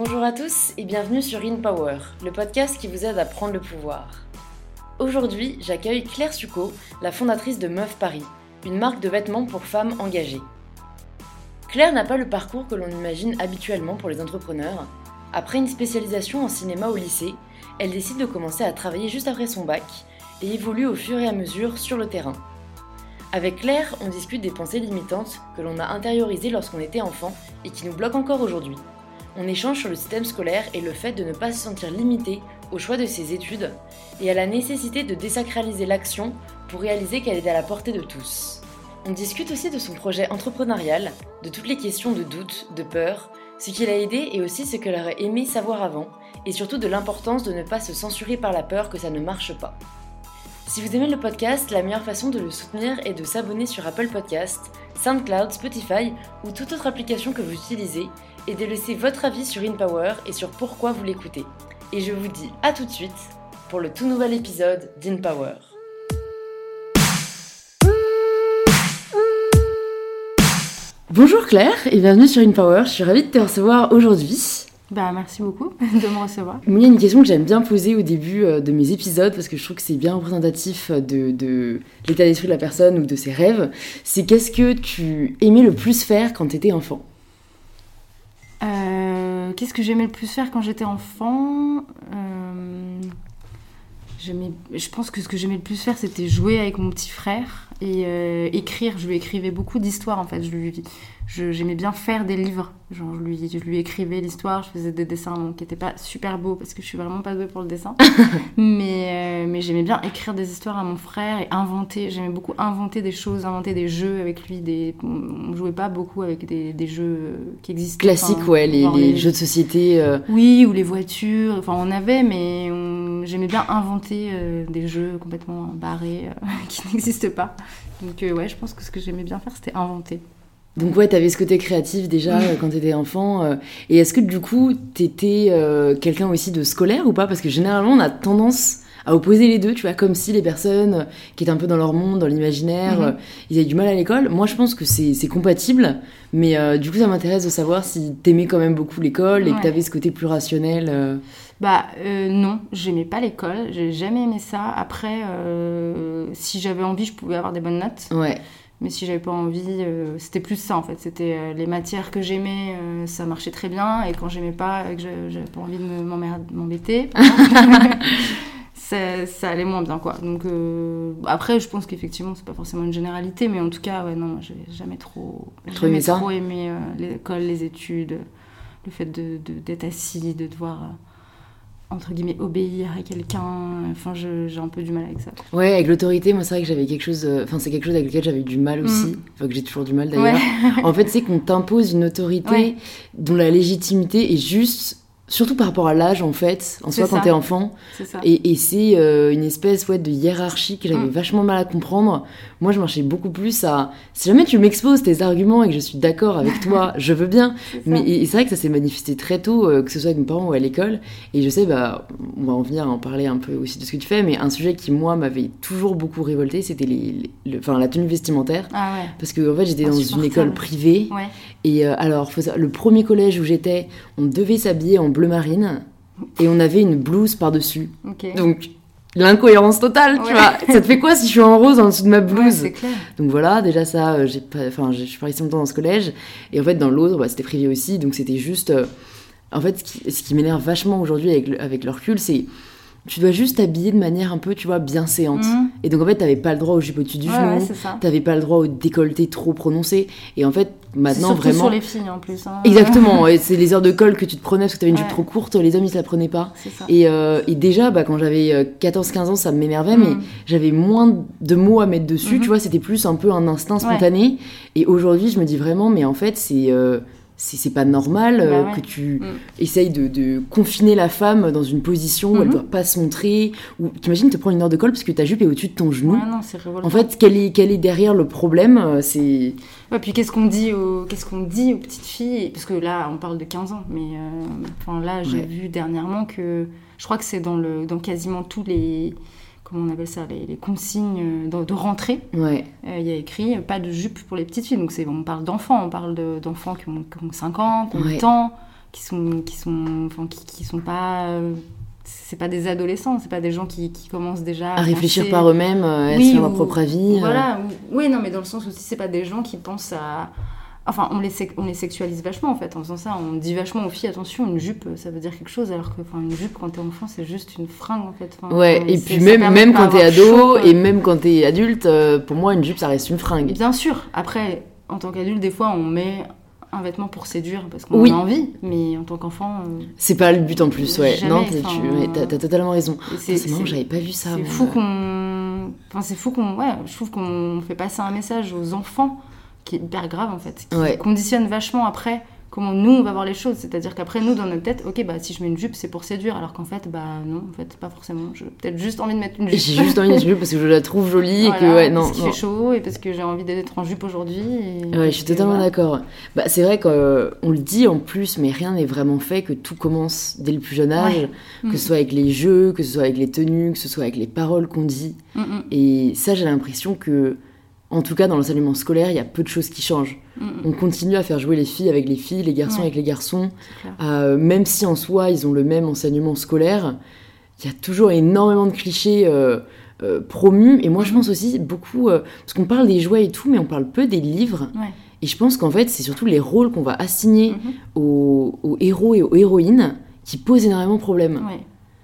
Bonjour à tous et bienvenue sur In Power, le podcast qui vous aide à prendre le pouvoir. Aujourd'hui, j'accueille Claire Succo, la fondatrice de Meuf Paris, une marque de vêtements pour femmes engagées. Claire n'a pas le parcours que l'on imagine habituellement pour les entrepreneurs. Après une spécialisation en cinéma au lycée, elle décide de commencer à travailler juste après son bac et évolue au fur et à mesure sur le terrain. Avec Claire, on discute des pensées limitantes que l'on a intériorisées lorsqu'on était enfant et qui nous bloquent encore aujourd'hui. On échange sur le système scolaire et le fait de ne pas se sentir limité au choix de ses études et à la nécessité de désacraliser l'action pour réaliser qu'elle est à la portée de tous. On discute aussi de son projet entrepreneurial, de toutes les questions de doute, de peur, ce qui l'a aidé et aussi ce qu'elle aurait aimé savoir avant, et surtout de l'importance de ne pas se censurer par la peur que ça ne marche pas. Si vous aimez le podcast, la meilleure façon de le soutenir est de s'abonner sur Apple Podcast, SoundCloud, Spotify ou toute autre application que vous utilisez et de laisser votre avis sur InPower et sur pourquoi vous l'écoutez. Et je vous dis à tout de suite pour le tout nouvel épisode d'InPower. Bonjour Claire et bienvenue sur InPower, je suis ravie de te recevoir aujourd'hui. Bah, merci beaucoup de me recevoir. Il y a une question que j'aime bien poser au début euh, de mes épisodes parce que je trouve que c'est bien représentatif de, de l'état d'esprit de la personne ou de ses rêves. C'est qu'est-ce que tu aimais le plus faire quand tu étais enfant? Euh, Qu'est-ce que j'aimais le plus faire quand j'étais enfant Euh, Je pense que ce que j'aimais le plus faire, c'était jouer avec mon petit frère et euh, écrire. Je lui écrivais beaucoup d'histoires en fait. Je lui, j'aimais bien faire des livres. Genre, je lui, je lui écrivais l'histoire. Je faisais des dessins bon, qui n'étaient pas super beaux parce que je suis vraiment pas douée pour le dessin. mais euh, mais j'aimais bien écrire des histoires à mon frère et inventer. J'aimais beaucoup inventer des choses, inventer des jeux avec lui. Des... On jouait pas beaucoup avec des, des jeux euh, qui existent. Classique, Enfin, ouais, les, jeux de société. euh, oui, ou les voitures, enfin on avait, mais on- j'aimais bien inventer des jeux complètement barrés qui n'existent pas. Donc euh, ouais, je pense que ce que j'aimais bien faire, c'était inventer. Donc ouais, t'avais ce côté créatif déjà euh, quand t'étais enfant. euh, et est-ce que du coup, t'étais quelqu'un aussi de scolaire ou pas? Parce que généralement, on a tendance à opposer les deux, tu vois, comme si les personnes qui étaient un peu dans leur monde, dans l'imaginaire, Mhm. ils avaient du mal à l'école. Moi, je pense que c'est compatible, mais du coup, ça m'intéresse de savoir si t'aimais quand même beaucoup l'école et que t'avais ce côté plus rationnel. Bah euh, non, j'aimais pas l'école, j'ai jamais aimé ça. Après, euh, si j'avais envie, je pouvais avoir des bonnes notes. Ouais, Mais si j'avais pas envie, euh, c'était plus ça en fait. C'était euh, les matières que j'aimais, euh, ça marchait très bien. Et quand j'aimais pas, et que j'avais pas envie de m'embêter, ça, ça allait moins bien quoi. Donc après, je pense qu'effectivement, c'est pas forcément une généralité, mais en tout cas, ouais, non, j'ai jamais trop, jamais trop aimé l'école, les études, le fait de de- d'être assis, de devoir entre guillemets obéir à quelqu'un. Enfin, j'ai un peu du mal avec ça. ouais, avec l'autorité, moi, c'est vrai que j'avais quelque chose. euh, Enfin, c'est quelque chose avec lequel j'avais du mal aussi. Mm. Enfin, que j'ai toujours du mal d'ailleurs. Ouais. En fait, c'est qu'on t'impose une autorité Ouais. dont la légitimité est juste, surtout par rapport à l'âge en fait, en soi quand t'es enfant. c'est ça. Et, et c'est euh, une espèce ouais, de hiérarchie que j'avais Mm. vachement mal à comprendre. Moi, je marchais beaucoup plus à. Si jamais tu m'exposes tes arguments et que je suis d'accord avec toi, je veux bien. Mais et, et c'est vrai que ça s'est manifesté très tôt, euh, que ce soit avec mes parents ou à l'école. Et je sais, bah, on va en venir à en parler un peu aussi de ce que tu fais, mais un sujet qui, moi, m'avait toujours beaucoup révolté, c'était les, les- le- enfin, la tenue vestimentaire. Ah ouais. Parce que en fait, j'étais dans une école privée. Ouais. Et euh, alors, faut savoir, le premier collège où j'étais, on devait s'habiller en bleu marine et on avait une blouse par-dessus. Donc, l'incohérence totale, tu Ouais. vois. Ça te fait quoi si je suis en rose en dessous de ma Ouais, blouse c'est clair. Donc voilà, déjà ça, euh, j'ai pas, enfin, je suis pas restée longtemps dans ce collège. Et en fait, dans l'autre, bah, c'était privé aussi, donc c'était juste. euh, en fait, ce qui, m'énerve vachement aujourd'hui avec le, avec le recul, c'est. Tu dois juste t'habiller de manière un peu, tu vois, bien séante. Mhm. Et donc en fait, t'avais pas le droit au jupe au-dessus du Ouais, genou. ouais. T'avais pas le droit au décolleté trop prononcé. Et en fait, maintenant, vraiment. sur les filles en plus. hein. Exactement, et c'est les heures de colle que tu te prenais parce que t'avais une jupe trop courte, les hommes ils se la prenaient pas. C'est ça. Et, euh, et déjà, bah, quand j'avais euh, 14-15 ans, ça m'énervait, mais Mhm. j'avais moins de mots à mettre dessus, Mhm. tu vois, c'était plus un peu un instinct spontané. Et aujourd'hui, je me dis vraiment, mais en fait, c'est. euh, c'est c'est pas normal euh, Bah ouais. que tu Mm. essayes de, de confiner la femme dans une position où elle Mhm. doit pas se montrer. Ou t'imagines te prendre une heure de colle parce que ta jupe est au-dessus de ton genou. Ouais, non, c'est révoltant. En fait, quel est, quel est derrière le problème euh, C'est. Ouais, puis qu'est-ce qu'on dit aux qu'est-ce qu'on dit aux petites filles? Parce que là, on parle de 15 ans, mais euh, enfin là, j'ai Ouais. vu dernièrement que je crois que c'est dans le dans quasiment tous les comment on appelle ça les, les consignes de, de rentrée. Ouais. Euh, Il y a écrit euh, pas de jupe pour les petites filles. Donc c'est on parle d'enfants, on parle de- d'enfants qui ont, qui ont 5 ans, qui ont Ouais. 8 ans. qui sont qui sont enfin qui, qui sont pas euh, c'est pas des adolescents c'est pas des gens qui, qui commencent déjà À réfléchir penser- par eux-mêmes, euh, à Oui, faire leur propre avis. euh. voilà ou- oui non mais dans le sens aussi c'est pas des gens qui pensent à Enfin, on les, sec- on les sexualise vachement en fait. En faisant ça, on dit vachement aux filles attention, une jupe, ça veut dire quelque chose, alors que enfin, une jupe quand t'es enfant, c'est juste une fringue en fait. Enfin, Ouais, et puis même, même quand t'es ado chaud, et même quand t'es adulte, euh, pour moi, une jupe, ça reste une fringue. Bien sûr. Après, en tant qu'adulte, des fois, on met un vêtement pour séduire parce qu'on Oui. a envie, mais en tant qu'enfant, euh, C'est pas le but en plus, ouais. Jamais, non, t'as t'as totalement raison. C'est marrant, j'avais pas vu ça. C'est fou qu'on. Enfin, c'est fou qu'on. Ouais, je trouve qu'on fait passer un message aux enfants qui est hyper grave en fait, qui Ouais. conditionne vachement après comment nous on va voir les choses. C'est-à-dire qu'après, nous dans notre tête, ok, bah si je mets une jupe, c'est pour séduire, alors qu'en fait, bah non, en fait, pas forcément. J'ai peut-être juste envie de mettre une jupe. J'ai juste envie de jupe parce que je la trouve jolie et que, ouais, non. parce qu'il fait chaud et parce que j'ai envie d'être en jupe aujourd'hui. et Ouais, je suis totalement voilà. d'accord. Bah, c'est vrai qu'on le dit en plus, mais rien n'est vraiment fait, que tout commence dès le plus jeune âge, Ouais. que Mm. ce soit avec les jeux, que ce soit avec les tenues, que ce soit avec les paroles qu'on dit. Mm, mm, Et ça, j'ai l'impression que, en tout cas dans l'enseignement scolaire, il y a peu de choses qui changent. mm, mm. On continue à faire jouer les filles avec les filles, les garçons Ouais. avec les garçons. Euh, même si en soi ils ont le même enseignement scolaire, il y a toujours énormément de clichés euh, euh, promus. Et moi, je pense aussi beaucoup, parce qu'on parle des jouets et tout, mais on parle peu des livres. Ouais. Et je pense qu'en fait, c'est surtout les rôles qu'on va assigner Mhm. aux, aux héros et aux héroïnes qui posent énormément de problèmes. Ouais.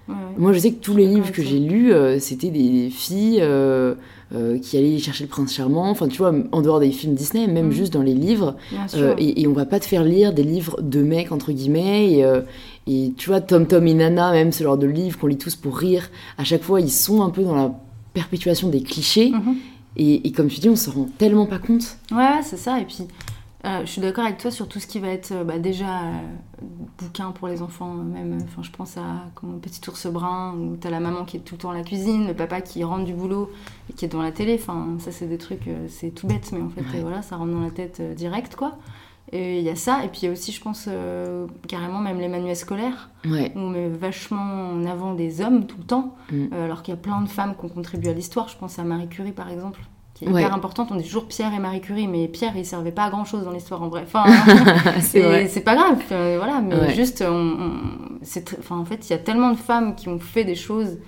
Ouais, ouais. Moi, je sais que tous les livres que j'ai lus, euh, c'était des filles euh, euh, qui allaient chercher le prince charmant. Enfin, tu vois, en dehors des films Disney, même juste dans les livres. Et, et on va pas te faire lire des livres de mecs, entre guillemets. Et, et tu vois, Tom Tom et Nana, même ce genre de livres qu'on lit tous pour rire, à chaque fois, ils sont un peu dans la perpétuation des clichés. Mhm. Et, et comme tu dis, on se rend tellement pas compte. Ouais, c'est ça. Et puis, euh, je suis d'accord avec toi sur tout ce qui va être euh, bah, déjà euh, bouquin pour les enfants. Même, enfin, je pense à comment Petit ours brun, où t'as la maman qui est tout le temps à la cuisine, le papa qui rentre du boulot et qui est devant la télé. Enfin, ça, c'est des trucs, euh, c'est tout bête, mais en fait, Ouais. voilà, ça rentre dans la tête direct, quoi. Et il y a ça. Et puis, il y a aussi, je pense, carrément même les manuels scolaires, Ouais. où on met vachement en avant des hommes tout le temps, Mm. alors qu'il y a plein de femmes qui ont contribué à l'histoire. Je pense à Marie Curie, par exemple, qui est Ouais. hyper importante. On dit toujours Pierre et Marie Curie, mais Pierre, il servait pas à grand chose dans l'histoire en vrai. Enfin, c'est pas grave, euh, voilà, mais Ouais. juste, on, enfin, en fait, il y a tellement de femmes qui ont fait des choses.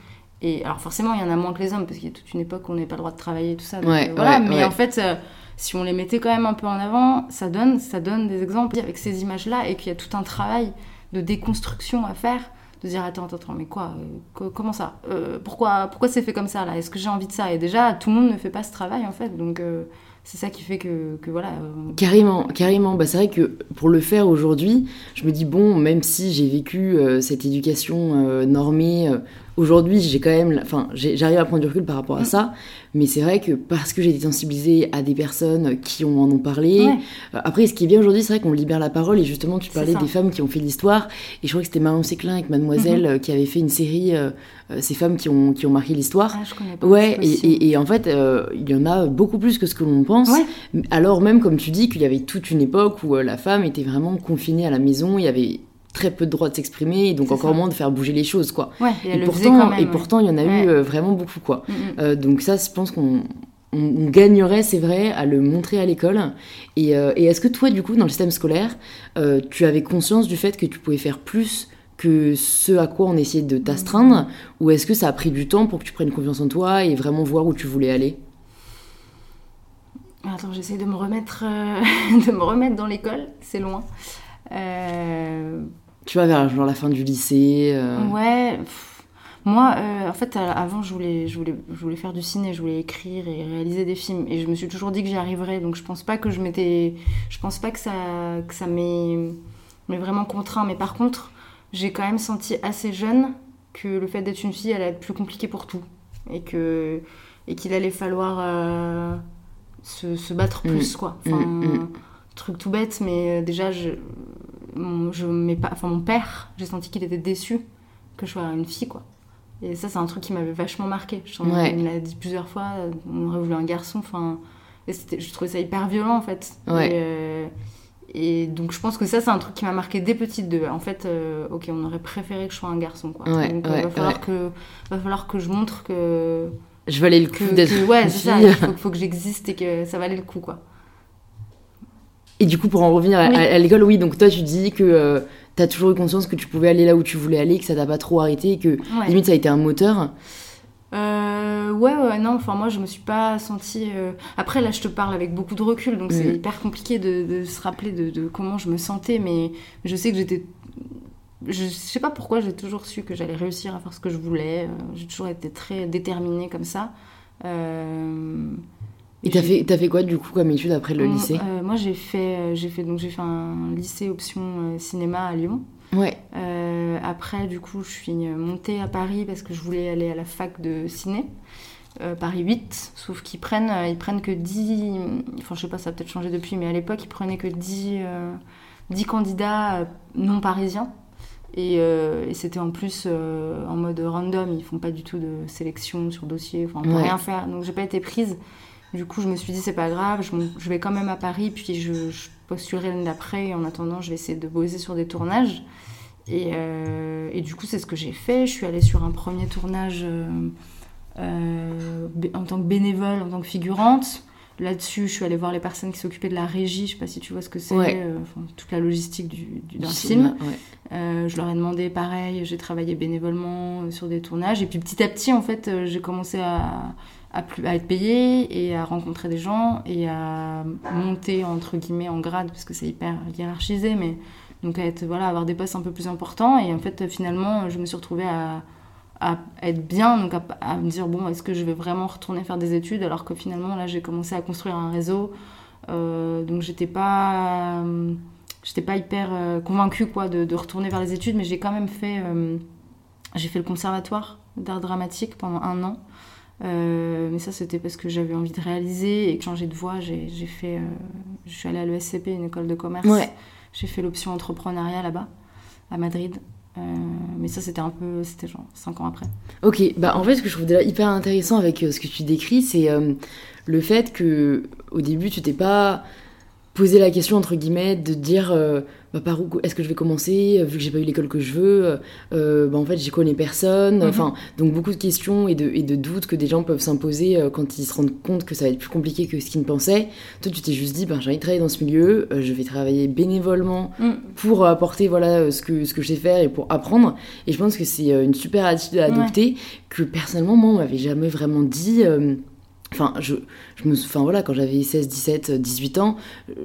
Et alors, forcément, il y en a moins que les hommes, parce qu'il y a toute une époque où on n'avait pas le droit de travailler et tout ça. donc, Ouais, euh, voilà, mais en fait. euh, si on les mettait quand même un peu en avant, ça donne, ça donne des exemples avec ces images-là et qu'il y a tout un travail de déconstruction à faire, de dire attends, attends, attends, mais quoi, euh, co- comment ça Euh, Pourquoi, pourquoi c'est fait comme ça là Est-ce que j'ai envie de ça? Et déjà, tout le monde ne fait pas ce travail en fait, donc euh, c'est ça qui fait que, voilà. Carrément, carrément. Bah, c'est vrai que pour le faire aujourd'hui, je me dis, bon, même si j'ai vécu cette éducation normée, aujourd'hui, j'ai quand même. Enfin, j'arrive à prendre du recul par rapport à Mm. ça. Mais c'est vrai que parce que j'ai été sensibilisée à des personnes qui en ont parlé. Ouais. euh, après, ce qui est bien aujourd'hui, c'est vrai qu'on libère la parole. Et justement, tu parlais des femmes qui ont fait l'histoire. Et je crois que c'était Marion Séclin avec Mademoiselle Mhm. euh, qui avait fait une série, euh, ces femmes qui ont, qui ont marqué l'histoire. Ah, je connais pas. Ouais, et, possible. et- et en fait, euh, il y en a beaucoup plus que ce que l'on pense. Ouais. Alors même, comme tu dis, qu'il y avait toute une époque où euh, la femme était vraiment confinée à la maison, il y avait très peu de droit de s'exprimer, et donc encore ça. moins de faire bouger les choses, quoi. Ouais, et pourtant, quand même. et pourtant, il y en a Ouais. eu euh, vraiment beaucoup, quoi. Mm, mm. Euh, donc ça, je pense qu'on on, on gagnerait, c'est vrai, à le montrer à l'école. Et, euh, et est-ce que toi, du coup, dans le système scolaire, tu avais conscience du fait que tu pouvais faire plus que ce à quoi on essayait de t'astreindre? Ou est-ce que ça a pris du temps pour que tu prennes confiance en toi et vraiment voir où tu voulais aller? Attends, j'essaie de me remettre, de me remettre dans l'école, c'est loin. Euh, Tu vois, vers genre la fin du lycée euh, Ouais. pff, Moi, euh, en fait, avant, je voulais, je, voulais, je voulais faire du ciné, je voulais écrire et réaliser des films. Et je me suis toujours dit que j'y arriverais. Donc, je pense pas que je m'étais. Je pense pas que ça, que ça m'ait vraiment contraint. Mais par contre, j'ai quand même senti assez jeune que le fait d'être une fille allait être plus compliqué pour tout. Et que et qu'il allait falloir euh, se, se battre Mm. plus, quoi. Enfin, Mm, mm. truc tout bête, mais déjà, je, mon, je mets pas, enfin, mon père, j'ai senti qu'il était déçu que je sois une fille, quoi. Et ça, c'est un truc qui m'avait vachement marqué. Je, Ouais. Me l'a dit plusieurs fois, on aurait voulu un garçon, enfin... Je trouvais ça hyper violent, en fait. Ouais. Et, euh, et donc, je pense que ça, c'est un truc qui m'a marqué dès petite. De, en fait, euh, ok, on aurait préféré que je sois un garçon, quoi. Ouais, donc, euh, ouais, va, falloir ouais. que, va falloir que je montre que... Je valais le coup d'être ouais, c'est ça, il faut, faut que j'existe et que ça valait le coup, quoi. Et du coup, pour en revenir à, Oui. à- à l'école, oui, donc toi, tu dis que tu as toujours eu conscience que tu pouvais aller là où tu voulais aller, que ça t'a pas trop arrêté, et que Ouais. limite ça a été un moteur. Euh, ouais, ouais, non, enfin moi je me suis pas sentie. euh, Après là je te parle avec beaucoup de recul, donc c'est Mhm. hyper compliqué de, de se rappeler de, de comment je me sentais, mais je sais que j'étais. Je sais pas pourquoi j'ai toujours su que j'allais réussir à faire ce que je voulais. euh, J'ai toujours été très déterminée comme ça. Euh, Et t'as fait, t'as fait quoi du coup comme étude après le lycée euh, Moi j'ai fait, euh, j'ai fait donc j'ai fait un lycée option euh, cinéma à Lyon. Ouais, Euh, après, du coup, je suis montée à Paris parce que je voulais aller à la fac de ciné, euh, Paris 8, sauf qu'ils prennent, ils prennent que 10, enfin je sais pas, ça a peut-être changé depuis, mais à l'époque, ils prenaient que 10, euh, 10 candidats non parisiens. Et, euh, et c'était en plus euh, en mode random, ils font pas du tout de sélection sur dossier, enfin on peut Ouais. rien faire. Donc j'ai pas été prise. Du coup, je me suis dit, c'est pas grave, je, vais quand même à Paris, puis je, postulerai l'année d'après, et en attendant, je vais essayer de bosser sur des tournages. Et, euh, et du coup, c'est ce que j'ai fait. Je suis allée sur un premier tournage euh, euh, en tant que bénévole, en tant que figurante. Là-dessus, je suis allée voir les personnes qui s'occupaient de la régie. Je sais pas si tu vois ce que c'est, Ouais. euh, enfin, toute la logistique du, du- d'un du film. ouais. Euh, je leur ai demandé pareil, j'ai travaillé bénévolement euh, sur des tournages. Et puis petit à petit, en fait, j'ai commencé à, à, plus- à être payée et à rencontrer des gens et à monter, entre guillemets, en grade, parce que c'est hyper hiérarchisé, mais donc à être, voilà, avoir des postes un peu plus importants. Et en fait, finalement, je me suis retrouvée à, à être bien, donc à, à me dire, bon, est-ce que je vais vraiment retourner faire des études alors que finalement, là, j'ai commencé à construire un réseau. Euh, donc j'étais pas... euh, j'étais pas hyper euh, convaincue quoi de, de retourner vers les études mais j'ai quand même fait j'ai fait le conservatoire d'art dramatique pendant un an mais ça c'était parce que j'avais envie de réaliser et changer de voie j'ai j'ai fait je suis allée à l'ESCP une école de commerce Ouais. j'ai fait l'option entrepreneuriat là-bas à Madrid Euh, mais ça c'était un peu c'était genre cinq ans après. Ok, bah en fait, ce que je trouve déjà hyper intéressant avec euh, ce que tu décris, c'est euh, le fait que au début, tu t'es pas posé la question entre guillemets de dire euh, bah, par où est-ce que je vais commencer euh, vu que j'ai pas eu l'école que je veux euh, bah en fait j'y connais personne Mhm. enfin donc beaucoup de questions et de, et de doutes que des gens peuvent s'imposer euh, quand ils se rendent compte que ça va être plus compliqué que ce qu'ils ne pensaient toi tu t'es juste dit bah, j'ai envie de travailler dans ce milieu je vais travailler bénévolement pour apporter voilà ce que ce que je sais faire et pour apprendre et je pense que c'est une super attitude à Ouais. adopter que personnellement moi on m'avait jamais vraiment dit Enfin, je, je me, enfin voilà, quand j'avais 16, 17, 18 ans,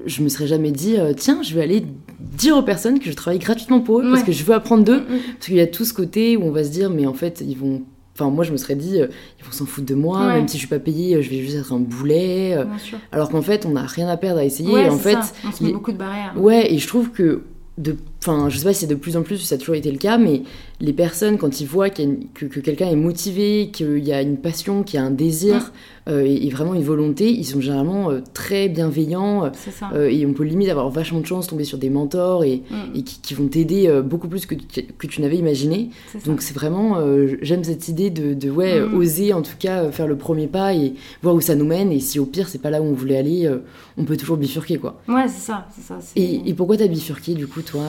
je me serais jamais dit, euh, tiens, je vais aller dire aux personnes que je travaille gratuitement pour eux parce que je veux apprendre d'eux. Mm, Parce qu'il y a tout ce côté où on va se dire, mais en fait, ils vont. Enfin, moi, je me serais dit, euh, ils vont s'en foutre de moi, Ouais. même si je suis pas payée, euh, je vais juste être un boulet. euh, bien sûr Alors qu'en fait, on n'a rien à perdre à essayer. ouais et en fait, ça. on se met beaucoup de barrières Ouais, et je trouve que, de, enfin, je sais pas si c'est de plus en plus, ça a toujours été le cas, mais les personnes, quand ils voient une- que, que quelqu'un est motivé, qu'il y a une passion, qu'il y a un désir euh, et, et vraiment une volonté, ils sont généralement euh, très bienveillants. euh, c'est ça euh, et on peut limite avoir vachement de chance de tomber sur des mentors et, Mm, et qui, qui vont t'aider beaucoup plus que, tu- que tu n'avais imaginé. Donc c'est vraiment, j'aime cette idée de, de ouais, Mm. oser en tout cas faire le premier pas et voir où ça nous mène. Et si au pire c'est pas là où on voulait aller, on peut toujours bifurquer quoi. ouais c'est ça ça et pourquoi t'as bifurqué du coup toi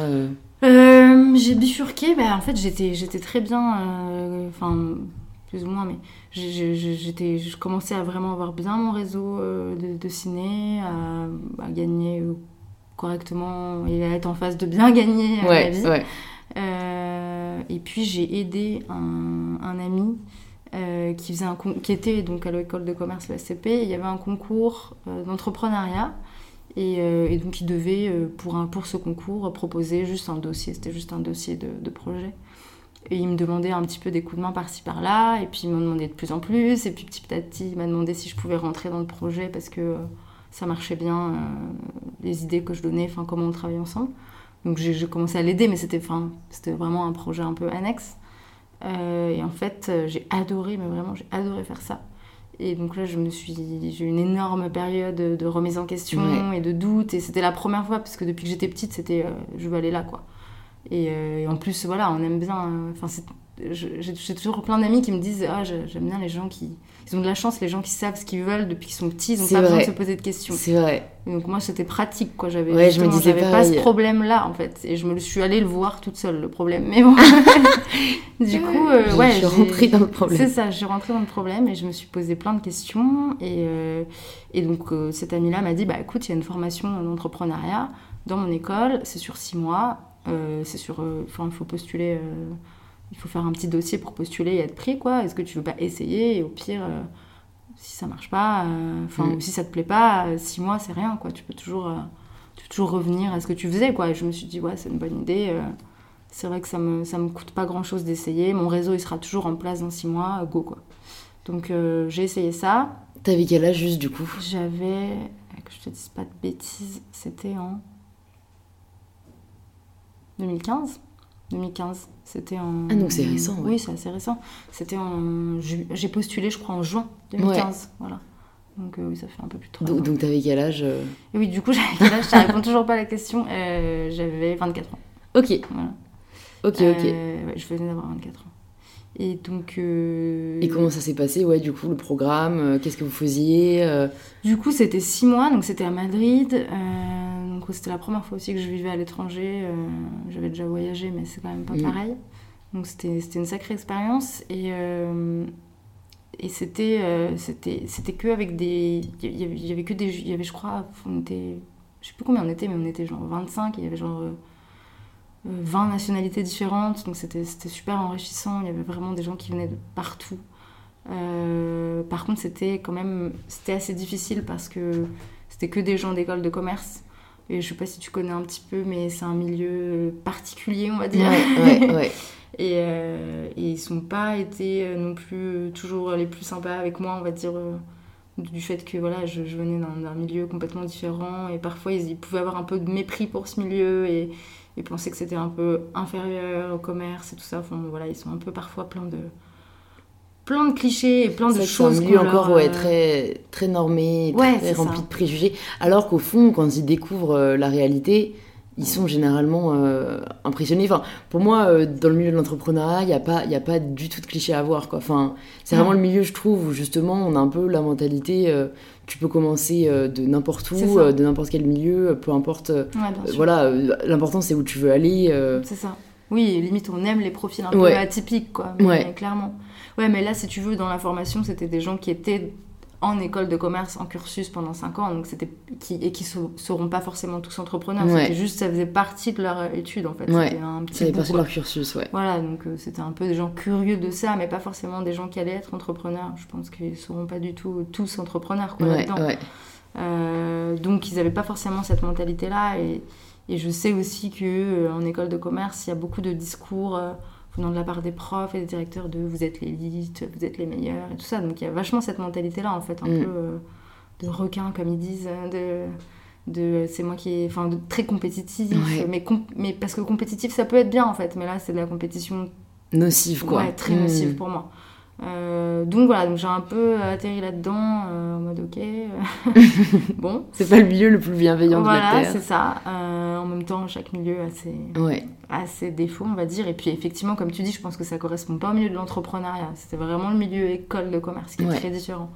Euh, j'ai bifurqué, bah, en fait j'étais j'étais très bien, euh, enfin plus ou moins, mais j'étais, je commençais à vraiment avoir bien mon réseau euh, de, de ciné, à, à gagner euh, correctement et à être en phase de bien gagner à vie. ouais. Euh, et puis j'ai aidé un, un ami qui, faisait un qui était donc à l'école de commerce le SCP. Il y avait un concours d'entrepreneuriat. Et, euh, et donc il devait, euh, pour, pour ce concours, proposer juste un dossier. C'était juste un dossier de, projet. Et il me demandait un petit peu des coups de main par-ci par-là. Et puis il m'a demandé de plus en plus. Et puis petit à petit, il m'a demandé si je pouvais rentrer dans le projet parce que euh, ça marchait bien, les idées que je donnais, enfin comment on travaillait ensemble. Donc j'ai commencé à l'aider, mais c'était vraiment un projet un peu annexe. Et en fait, j'ai adoré, mais vraiment, j'ai adoré faire ça. Et donc là, je me suis, j'ai eu une énorme période de remise en question Ouais. et de doute. Et c'était la première fois, parce que depuis que j'étais petite, c'était euh, je veux aller là, quoi. Et, euh, et en plus, voilà, on aime bien. Enfin, j'ai toujours plein d'amis qui me disent ah j'aime bien les gens qui ils ont de la chance les gens qui savent ce qu'ils veulent depuis qu'ils sont petits ils n'ont pas besoin de se poser de questions. C'est vrai. Donc moi c'était pratique quoi. J'avais ouais, je me disais pas ce problème là en fait. Et je me suis allée le voir toute seule le problème. Mais bon. Du coup euh, ouais je suis rentrée dans le problème. C'est ça je suis rentrée dans le problème et je me suis posé plein de questions. Et euh, et donc euh, cette amie là m'a dit bah écoute il y a une formation d'entrepreneuriat dans mon école c'est sur six mois c'est sur enfin il faut postuler il faut faire un petit dossier pour postuler et être pris, quoi. Est-ce que tu veux pas essayer Et au pire, euh, si ça marche pas, euh, enfin, mm. si ça te plaît pas, euh, six mois, c'est rien, quoi. Tu peux toujours, tu peux toujours revenir à ce que tu faisais, quoi. Et je me suis dit, ouais, c'est une bonne idée. c'est vrai que ça me, ça me coûte pas grand chose d'essayer. Mon réseau, il sera toujours en place dans six mois, go, quoi. Donc, j'ai essayé ça. T'avais quel âge, juste, du coup? J'avais, que je te dise pas de bêtises, c'était en 2015 2015. C'était en. Ah, donc c'est récent, Oui, c'est assez récent. C'était en. J'ai postulé, je crois, en juin 2015. Voilà. Donc euh, oui, ça fait un peu plus de 3 Donc, donc t'avais quel âge euh Et Oui, du coup, j'avais quel âge Ça répond toujours pas à la question. Euh, j'avais 24 ans. Ok. Voilà. Ok, ok. Ouais, je venais d'avoir 24 ans. Et donc. Et comment ça s'est passé, ouais, du coup, le programme Qu'est-ce que vous faisiez Du coup, c'était 6 mois, donc c'était à Madrid c'était la première fois aussi que je vivais à l'étranger. Euh, j'avais déjà voyagé, mais c'est quand même pas mm. pareil. Donc c'était une sacrée expérience. Et, euh, et c'était euh, c'était c'était que avec des. Il y avait que des. Il y avait, je crois, on était. Je sais plus combien on était, mais on était genre 25. Il y avait genre. 20 nationalités différentes, donc c'était super enrichissant. Il y avait vraiment des gens qui venaient de partout. par contre, c'était quand même c'était assez difficile parce que c'était que des gens d'école de commerce. Et je sais pas si tu connais un petit peu, mais c'est un milieu particulier, on va dire. Ouais, ouais, et, euh, et, ils sont pas été euh, non plus euh, toujours les plus sympas avec moi, on va dire, du fait que voilà, je, venais d'un milieu complètement différent. Et parfois, ils, pouvaient avoir un peu de mépris pour ce milieu et, et penser que c'était un peu inférieur au commerce et tout ça. Enfin, voilà, ils sont un peu parfois plein de plein de clichés et plein de choses. Un milieu encore ouais, euh, très, très normé, très rempli de préjugés. Alors qu'au fond, quand ils découvrent euh, la réalité, ils sont généralement euh, impressionnés. Enfin, pour moi, dans le milieu de l'entrepreneuriat, il n'y a, pas, a pas du tout de clichés à voir. Quoi. Enfin, c'est vraiment le milieu, je trouve, où justement, on a un peu la mentalité tu peux commencer de n'importe où, de n'importe quel milieu, peu importe. voilà, l'important, c'est où tu veux aller. C'est ça. Oui, limite, on aime les profils un peu atypiques, quoi. Mais, clairement. Ouais, mais là, si tu veux, dans la formation, c'était des gens qui étaient en école de commerce, en cursus pendant 5 ans, donc c'était qui, et qui ne seront pas forcément tous entrepreneurs. C'était juste, ça faisait partie de leur étude, en fait. C'était un petit ça faisait partie de leur cursus, ouais. Voilà, donc euh, c'était un peu des gens curieux de ça, mais pas forcément des gens qui allaient être entrepreneurs. Je pense qu'ils ne seront pas du tout tous entrepreneurs, quoi, là-dedans. Euh, donc, ils n'avaient pas forcément cette mentalité-là. Et, et, je sais aussi qu'en euh, en école de commerce, il y a beaucoup de discours venant de la part des profs et des directeurs de vous êtes l'élite, vous êtes les meilleurs et tout ça. Donc il y a vachement cette mentalité-là, en fait, un mm. peu euh, de requin, comme ils disent, de, de c'est moi qui est enfin très compétitif mais mais parce que compétitif ça peut être bien en fait mais là c'est de la compétition nocive quoi ouais très nocive mm. pour moi euh, donc voilà, donc j'ai un peu atterri là-dedans euh, en mode ok. bon. C'est pas le milieu le plus bienveillant de la Terre. Voilà, c'est ça. Euh, en même temps, chaque milieu a ses, ouais. a ses défauts, on va dire. Et puis effectivement, comme tu dis, je pense que ça correspond pas au milieu de l'entrepreneuriat. C'était vraiment le milieu école de commerce qui est très différent.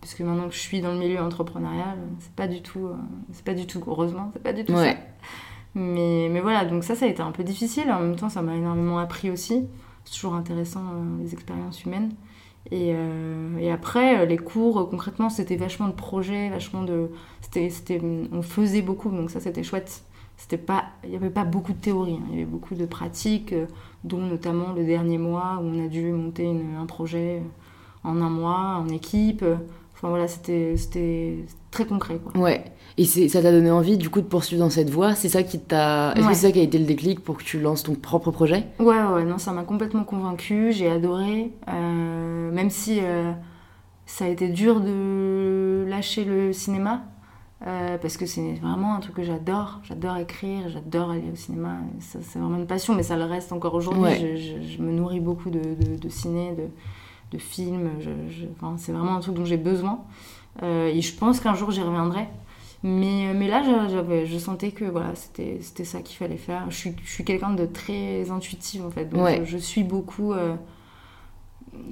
Parce que maintenant que je suis dans le milieu entrepreneurial, c'est pas du tout, c'est pas du tout, heureusement, c'est pas du tout ça. Mais, mais voilà, donc ça, ça a été un peu difficile. En même temps, ça m'a énormément appris aussi. C'est toujours intéressant, les expériences humaines. Et, euh, et, après, euh, les cours, euh, concrètement, c'était vachement de projets, vachement de. C'était, on faisait beaucoup, donc ça, c'était chouette. Il n'y avait pas beaucoup de théorie, hein. il y avait beaucoup de pratiques, dont notamment le dernier mois où on a dû monter un projet en un mois, en équipe. Enfin voilà, c'était très concret. Quoi. Ouais. Et ça t'a donné envie du coup de poursuivre dans cette voie C'est ça qui t'a. Est-ce que c'est ça qui a été le déclic pour que tu lances ton propre projet? Ouais, ouais, non, ça m'a complètement convaincue. J'ai adoré. Euh, même si euh, ça a été dur de lâcher le cinéma. Euh, parce que c'est vraiment un truc que j'adore. J'adore écrire, j'adore aller au cinéma. C'est vraiment une passion, mais ça le reste encore aujourd'hui. Je, me nourris beaucoup de, de, de ciné, de, de films. c'est vraiment un truc dont j'ai besoin. Euh, et je pense qu'un jour j'y reviendrai. Mais, euh, mais là, je, j'avais- je sentais que voilà, c'était, c'était ça qu'il fallait faire. Je suis, je suis quelqu'un de très intuitif en fait. Donc Ouais. je, je suis beaucoup euh,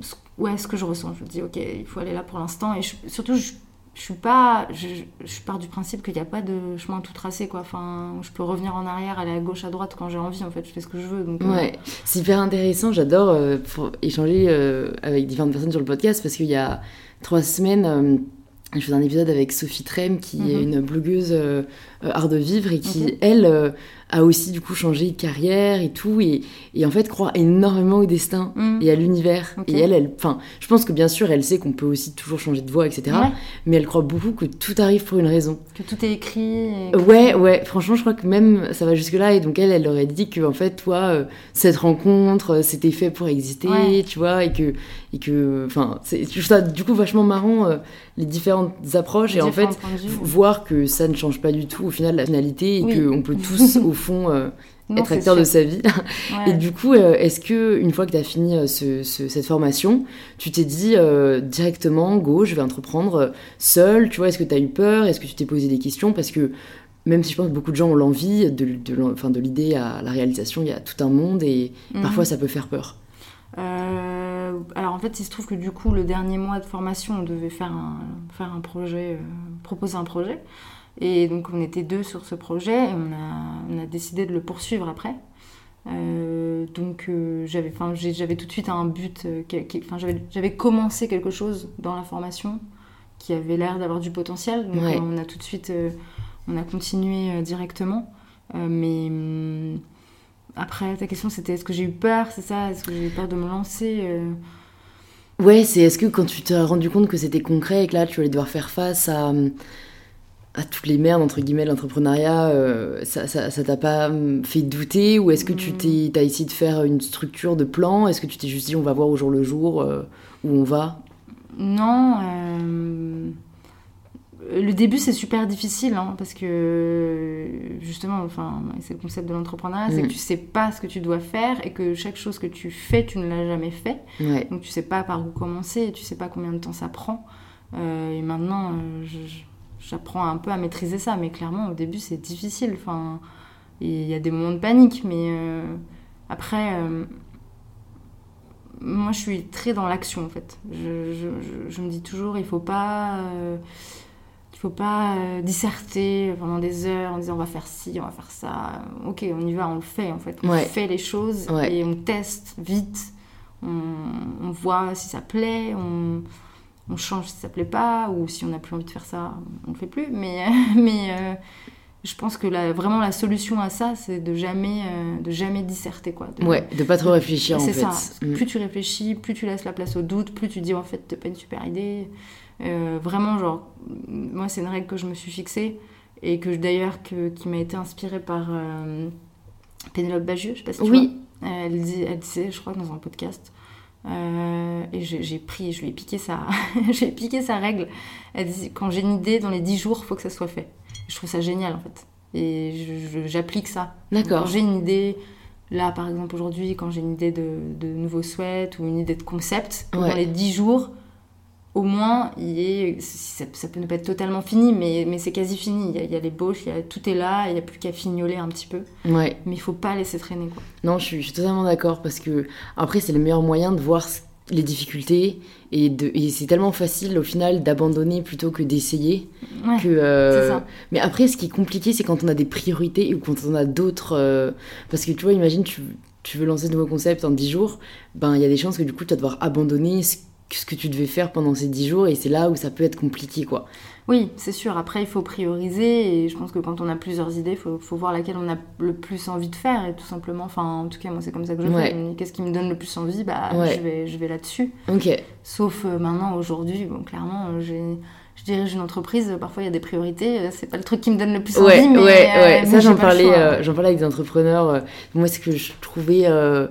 ce, ouais, ce que je ressens. Je me dis, ok, il faut aller là pour l'instant. Et je- surtout, je, je suis pas. Je, je pars du principe qu'il n'y a pas de chemin tout tracé. Quoi. Enfin, je peux revenir en arrière, aller à gauche, à droite quand j'ai envie. En fait, je fais ce que je veux. Donc, euh, Ouais, c'est hyper intéressant. J'adore euh, pour échanger euh, avec différentes personnes sur le podcast parce qu'il y a trois semaines, euh, je faisais un épisode avec Sophie Trem, qui est Mhm. une blogueuse euh, euh, art de vivre et qui, Ok. elle, euh, a aussi du coup changé de carrière et tout, et, et en fait croit énormément au destin Mm. et à l'univers. Et elle, elle, enfin, je pense que bien sûr, elle sait qu'on peut aussi toujours changer de voie, etc. Ouais, Mais elle croit beaucoup que tout arrive pour une raison. que tout est écrit. et Ouais, ouais, franchement, je crois que même ça va jusque-là. Et donc, elle, elle aurait dit que, en fait, toi, euh, cette rencontre, euh, c'était fait pour exister, Ouais. tu vois, et que, et que, enfin, c'est ça du coup vachement marrant, euh, les différentes approches, et en fait, voir que ça ne change pas du tout au final la finalité, et Oui. qu'on peut tous, au fond, euh, Non, être acteur de sa vie. Ouais. Et du coup, euh, est-ce que une fois que tu as fini euh, ce- ce- cette formation, tu t'es dit euh, directement, go, je vais entreprendre seul, tu vois, est-ce que tu as eu peur, est-ce que tu t'es posé des questions? Parce que même si je pense que beaucoup de gens ont l'envie, de, de, enfin, de l'idée à la réalisation, il y a tout un monde et Mhm. parfois ça peut faire peur. Euh, alors en fait, il se trouve que du coup, le dernier mois de formation, on devait faire un, faire un projet, euh, proposer un projet. Et donc on était deux sur ce projet et on a, on a décidé de le poursuivre après. Euh, donc euh, j'avais, tout de suite un but, euh, enfin, j'avais, j'avais commencé quelque chose dans la formation qui avait l'air d'avoir du potentiel. Donc Ouais. on a tout de suite, euh, on a continué directement. Mais hum, après, ta question c'était est-ce que j'ai eu peur, c'est ça? Est-ce que j'ai eu peur de me lancer Ouais, c'est est-ce que quand tu t'es rendu compte que c'était concret et que là tu allais devoir faire face à, à toutes les merdes entre guillemets de l'entrepreneuriat, euh, ça ça ça t'a pas hum, fait douter ou est-ce que tu Mm. t'as essayé de faire une structure de plan? Est-ce que tu t'es juste dit on va voir au jour le jour euh, où on va? Non. euh, Le début, c'est super difficile, hein, parce que justement, enfin, c'est le concept de l'entrepreneuriat, c'est Mm. que tu sais pas ce que tu dois faire et que chaque chose que tu fais, tu ne l'as jamais fait. Ouais. Donc tu sais pas par où commencer, et tu sais pas combien de temps ça prend. Et maintenant, je- j'apprends un peu à maîtriser ça, mais clairement, au début, c'est difficile. Enfin, il y a des moments de panique, mais euh, après, euh, moi, je suis très dans l'action, en fait. Je, je- je- je me dis toujours, il faut pas... euh, il faut pas disserter pendant des heures en disant on va faire ci, on va faire ça. Ok, on y va, on le fait en fait. On Ouais. fait les choses Ouais. et on teste vite. On, on voit si ça plaît, on, on change si ça plaît pas, ou si on n'a plus envie de faire ça, on le fait plus. Mais, mais euh, je pense que la- vraiment la solution à ça, c'est de jamais, euh, de jamais disserter. Quoi. De- Ouais, de pas trop réfléchir en c'est fait. ça. Mm. Plus tu réfléchis, plus tu laisses la place au doute, plus tu dis en fait, c'est pas une super idée. Euh, vraiment, genre, moi, c'est une règle que je me suis fixée et que d'ailleurs, qui m'a été inspirée par Pénélope Bagieux, je sais pas si tu Oui. vois. Elle, dit, elle disait, je crois, dans un podcast. Euh, et j'ai pris, je lui ai piqué sa, j'ai piqué sa règle. Elle dit quand j'ai une idée, dans les 10 jours, faut que ça soit fait. Je trouve ça génial en fait. Et j'applique ça. D'accord. Quand j'ai une idée, là par exemple aujourd'hui, quand j'ai une idée de, de nouveau sweat ou une idée de concept, Ouais. dans les 10 jours, au moins, il ait, ça, ça peut ne pas être totalement fini, mais, mais c'est quasi fini. Il y a, il y a les bauches, il y a, tout est là, il n'y a plus qu'à fignoler un petit peu. Ouais. Mais il faut pas laisser traîner. Quoi. Non, je suis, je suis totalement d'accord parce que après c'est le meilleur moyen de voir les difficultés et, et c'est tellement facile au final d'abandonner plutôt que d'essayer. Ouais, que, euh, ça. Mais après, ce qui est compliqué, c'est quand on a des priorités ou quand on a d'autres. euh, Parce que tu vois, imagine, tu, tu veux lancer de nouveaux concepts en 10 jours, ben il y a des chances que du coup tu vas devoir abandonner ce, ce que tu devais faire pendant ces 10 jours et c'est là où ça peut être compliqué quoi. Oui, c'est sûr. Après, il faut prioriser et je pense que quand on a plusieurs idées, il faut, faut voir laquelle on a le plus envie de faire et tout simplement, enfin, en tout cas, moi, c'est comme ça que je Ouais. fais. Qu'est-ce qui me donne le plus envie? Bah, Ouais. je vais, je vais là-dessus. Ok. Sauf euh, maintenant, aujourd'hui, bon, clairement, j'ai, je dirige une entreprise, parfois il y a des priorités, euh, c'est pas le truc qui me donne le plus Ouais, envie, mais, ouais, euh, ouais. Ça, j'en parlais, euh, j'en parlais avec des entrepreneurs. moi, ce que je trouvais euh,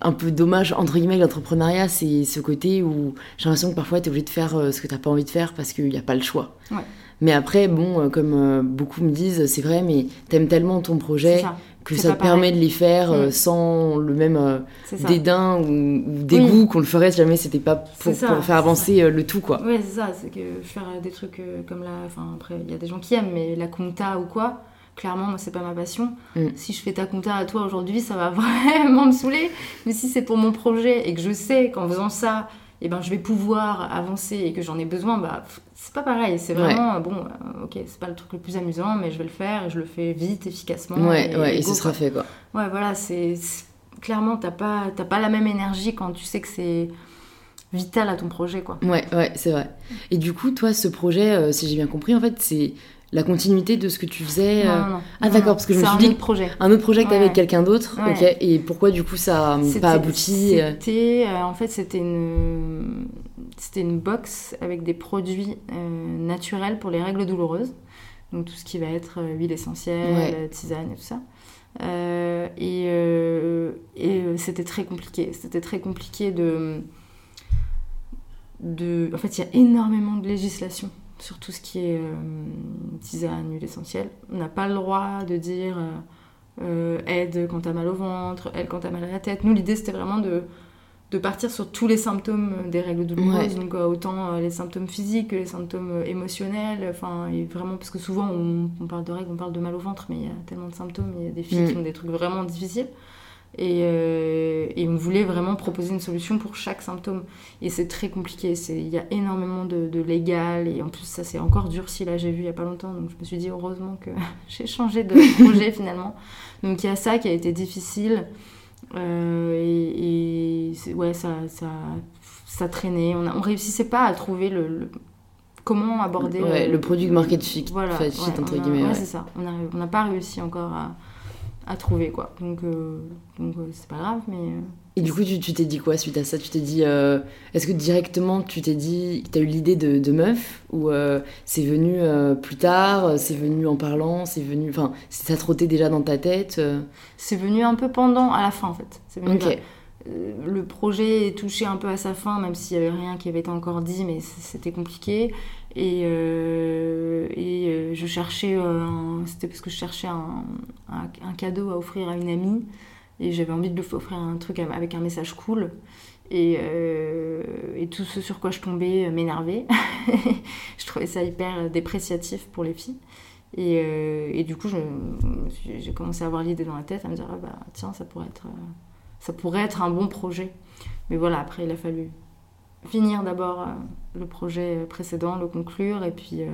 un peu dommage, entre guillemets, l'entrepreneuriat, c'est ce côté où j'ai l'impression que parfois, tu es obligé de faire euh, ce que tu pas envie de faire parce qu'il n'y a pas le choix. Ouais. Mais après, bon, euh, comme euh, beaucoup me disent, c'est vrai, mais t'aimes tellement ton projet que ça te permet pareil. de les faire Mm. sans le même dédain ou, ou dégoût qu'on le ferait si jamais c'était pas pour, C'est ça, pour faire avancer le tout quoi. Ouais, c'est ça, c'est que faire des trucs comme la. Enfin, après, il y a des gens qui aiment, mais la compta ou quoi, clairement, moi, c'est pas ma passion. Mm. Si je fais ta compta à toi aujourd'hui, ça va vraiment me saouler. Mais si c'est pour mon projet et que je sais qu'en faisant ça, eh ben, je vais pouvoir avancer et que j'en ai besoin, bah, c'est pas pareil. C'est vraiment, euh, bon, euh, ok, c'est pas le truc le plus amusant, mais je vais le faire et je le fais vite, efficacement. Ouais, ouais, et ce sera fait quoi. Ouais, voilà, c'est clairement, t'as pas, pas la même énergie quand tu sais que c'est vital à ton projet, quoi. Ouais, ouais, c'est vrai. Et du coup, toi, ce projet, euh, si j'ai bien compris, en fait, c'est la continuité de ce que tu faisais. euh, Non, non, non. Ah, d'accord, parce que je me suis un dit autre projet. Un autre projet que tu avais Ouais. avec quelqu'un d'autre, Ouais. Et pourquoi du coup ça n'a C'était- pas abouti euh, C'était, euh, en fait, c'était une, c'était une box avec des produits euh, naturels pour les règles douloureuses. Donc tout ce qui va être euh, huile essentielle, Ouais. euh, tisane et tout ça. Euh, et euh, et euh, c'était très compliqué. C'était très compliqué de, de... En fait, il y a énormément de législation sur tout ce qui est euh, tisane, huile essentielle. On n'a pas le droit de dire... euh, euh, aide quand t'as mal au ventre, aide quand t'as mal à la tête. Nous, l'idée, c'était vraiment de, de partir sur tous les symptômes des règles douloureuses, Ouais. donc autant les symptômes physiques que les symptômes émotionnels. Enfin, vraiment, parce que souvent, on, on parle de règles, on parle de mal au ventre, mais il y a tellement de symptômes, il y a des filles Mm. qui ont des trucs vraiment difficiles. Et, euh, et on voulait vraiment proposer une solution pour chaque symptôme. Et c'est très compliqué, il y a énormément de, de légal, et en plus ça c'est encore durci, là j'ai vu il y a pas longtemps, donc je me suis dit heureusement que j'ai changé de projet finalement. Donc il y a ça qui a été difficile, euh, et, et ouais, ça, ça, ça traînait, on, on réussissait pas à trouver le, le- comment aborder ouais, euh, le produit market fit, voilà, fit, ouais, entre a- guillemets. ouais, c'est ça. On n'a pas réussi encore à, à trouver, quoi. Donc, euh, donc euh, c'est pas grave, mais... euh, Et du coup, tu tu t'es dit quoi suite à ça? Tu t'es dit, est-ce que directement tu t'es dit, tu as eu l'idée de, de meuf? Ou c'est venu plus tard, c'est venu en parlant, c'est venu, enfin, ça trottait déjà dans ta tête c'est venu un peu pendant, à la fin, en fait. C'est venu. Euh, le projet touché un peu à sa fin, même s'il n'y avait rien qui avait été encore dit, mais c'était compliqué. Et, euh, euh, je cherchais, c'était parce que je cherchais un, cadeau à offrir à une amie, et j'avais envie de lui offrir un truc avec un message cool. Et, tout ce sur quoi je tombais m'énervait. je trouvais ça hyper dépréciatif pour les filles. Et, du coup, j'ai commencé à avoir l'idée dans la tête, à me dire, ah bah, tiens, ça pourrait, être, ça pourrait être un bon projet. Mais voilà, après, il a fallu finir d'abord euh, le projet précédent, le conclure, et puis euh,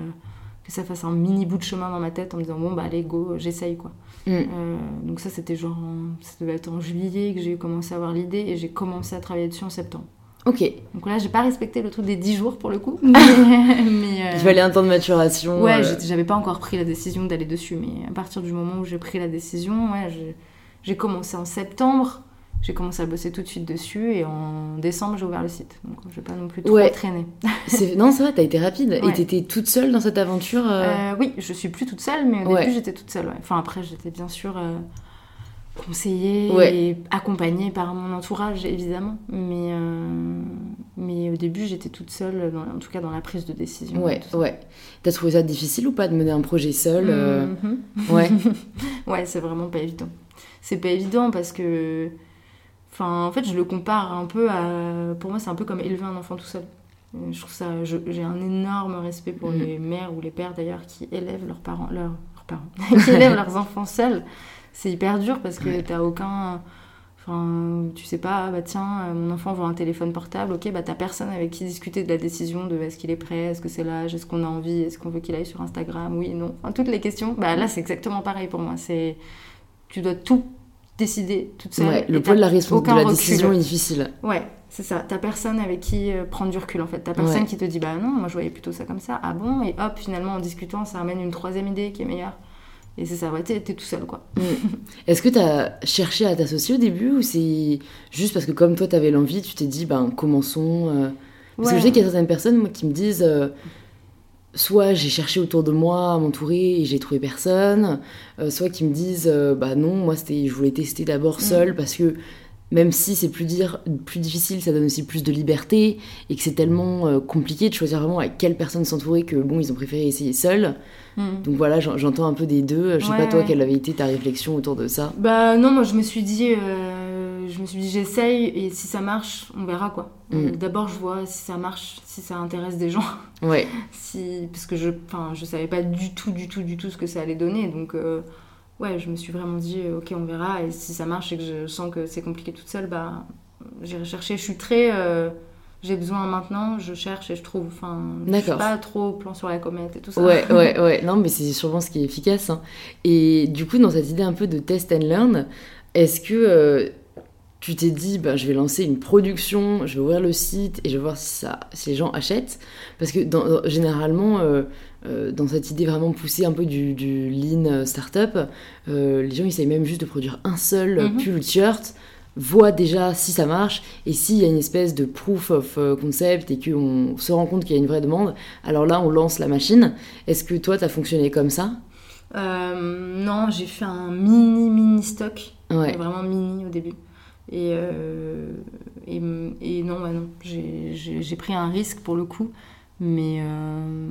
que ça fasse un mini bout de chemin dans ma tête en me disant, bon, bah, allez, go, j'essaye, quoi. Mm. Euh, donc ça, c'était genre, en- ça devait être en juillet que j'ai commencé à avoir l'idée, et j'ai commencé à travailler dessus en septembre. Ok, Donc là, j'ai pas respecté le truc des 10 jours pour le coup. mais, mais, euh, il fallait un temps de maturation. Ouais, j'avais pas encore pris la décision d'aller dessus, mais à partir du moment où j'ai pris la décision, ouais, j'ai commencé en septembre, j'ai commencé à bosser tout de suite dessus, et en décembre, j'ai ouvert le site. Donc je vais pas non plus trop Ouais. traîner. non, c'est vrai, t'as été rapide. Et Ouais. t'étais toute seule dans cette aventure euh, Euh, oui, je suis plus toute seule, mais au Ouais. début, j'étais toute seule. Enfin, après, j'étais bien sûr euh, conseillée et accompagnée par mon entourage, évidemment. Mais, mais au début, j'étais toute seule, dans- en tout cas dans la prise de décision. Ouais, et ouais. T'as trouvé ça difficile ou pas de mener un projet seul Mhm. Ouais. Ouais, c'est vraiment pas évident. C'est pas évident parce que. Enfin, en fait, je le compare un peu à. Pour moi, c'est un peu comme élever un enfant tout seul. Euh, Je trouve ça. J'ai un énorme respect pour Mhm. les mères ou les pères d'ailleurs qui élèvent leurs parents. Leurs, leurs parents. qui élèvent leurs enfants seuls. C'est hyper dur parce que Ouais. t'as aucun. Enfin, tu sais pas, bah tiens, euh, mon enfant veut un téléphone portable, ok, bah t'as personne avec qui discuter de la décision de est-ce qu'il est prêt, est-ce que c'est l'âge, est-ce qu'on a envie, est-ce qu'on veut qu'il aille sur Instagram, oui, non. Enfin, toutes les questions, bah là c'est exactement pareil pour moi. C'est Tu dois tout décider toute seule. Ouais, le poids de la, respons- de la décision est difficile. Ouais, c'est ça. T'as personne avec qui euh, prendre du recul en fait. T'as personne Ouais. qui te dit bah non, moi je voyais plutôt ça comme ça. Ah bon? Et hop, finalement en discutant, ça amène une troisième idée qui est meilleure. Et c'est ça, ouais, t'es tout seul quoi. Est-ce que t'as cherché à t'associer au début ou c'est juste parce que comme toi t'avais l'envie, tu t'es dit ben commençons euh, Parce que je sais qu'il y a certaines personnes moi, qui me disent euh, soit j'ai cherché autour de moi à m'entourer et j'ai trouvé personne, euh, soit qui me disent euh, bah non, moi c'était je voulais tester d'abord Mm. seule parce que même si c'est plus, dire, plus difficile, ça donne aussi plus de liberté et que c'est tellement euh, compliqué de choisir vraiment avec quelle personne s'entourer que bon, ils ont préféré essayer seul. Mm. Donc voilà, j'en- j'entends un peu des deux. Je sais Ouais, pas toi ouais. quelle avait été ta réflexion autour de ça? Bah non, moi je me suis dit, je me suis dit j'essaye et si ça marche, on verra quoi. Mm. D'abord je vois si ça marche, si ça intéresse des gens, Ouais, si parce que je, enfin je savais pas du tout, du tout, du tout ce que ça allait donner, donc euh, ouais, je me suis vraiment dit euh, ok on verra et si ça marche et que je sens que c'est compliqué toute seule, bah j'irai chercher. Je suis très, euh, j'ai besoin maintenant, je cherche et je trouve. Enfin, je suis pas trop plan sur la comète et tout ça. ouais, ouais, ouais. Non, mais c'est sûrement ce qui est efficace. hein. Et du coup, dans cette idée un peu de test and learn, est-ce que euh, tu t'es dit, bah, je vais lancer une production, je vais ouvrir le site et je vais voir si, ça, si les gens achètent Parce que dans- généralement, euh, euh, dans cette idée vraiment poussée un peu du, du lean startup, euh, les gens essayent même juste de produire un seul Mhm. pull ou t-shirt voient déjà si ça marche et s'il y a une espèce de proof of concept et qu'on se rend compte qu'il y a une vraie demande, alors là on lance la machine. Est-ce que toi t'as fonctionné comme ça? Euh, non, j'ai fait un mini mini stock. Ouais. Vraiment mini au début. Et, euh, et, non, bah non. J'ai- pris un risque pour le coup. Mais, euh,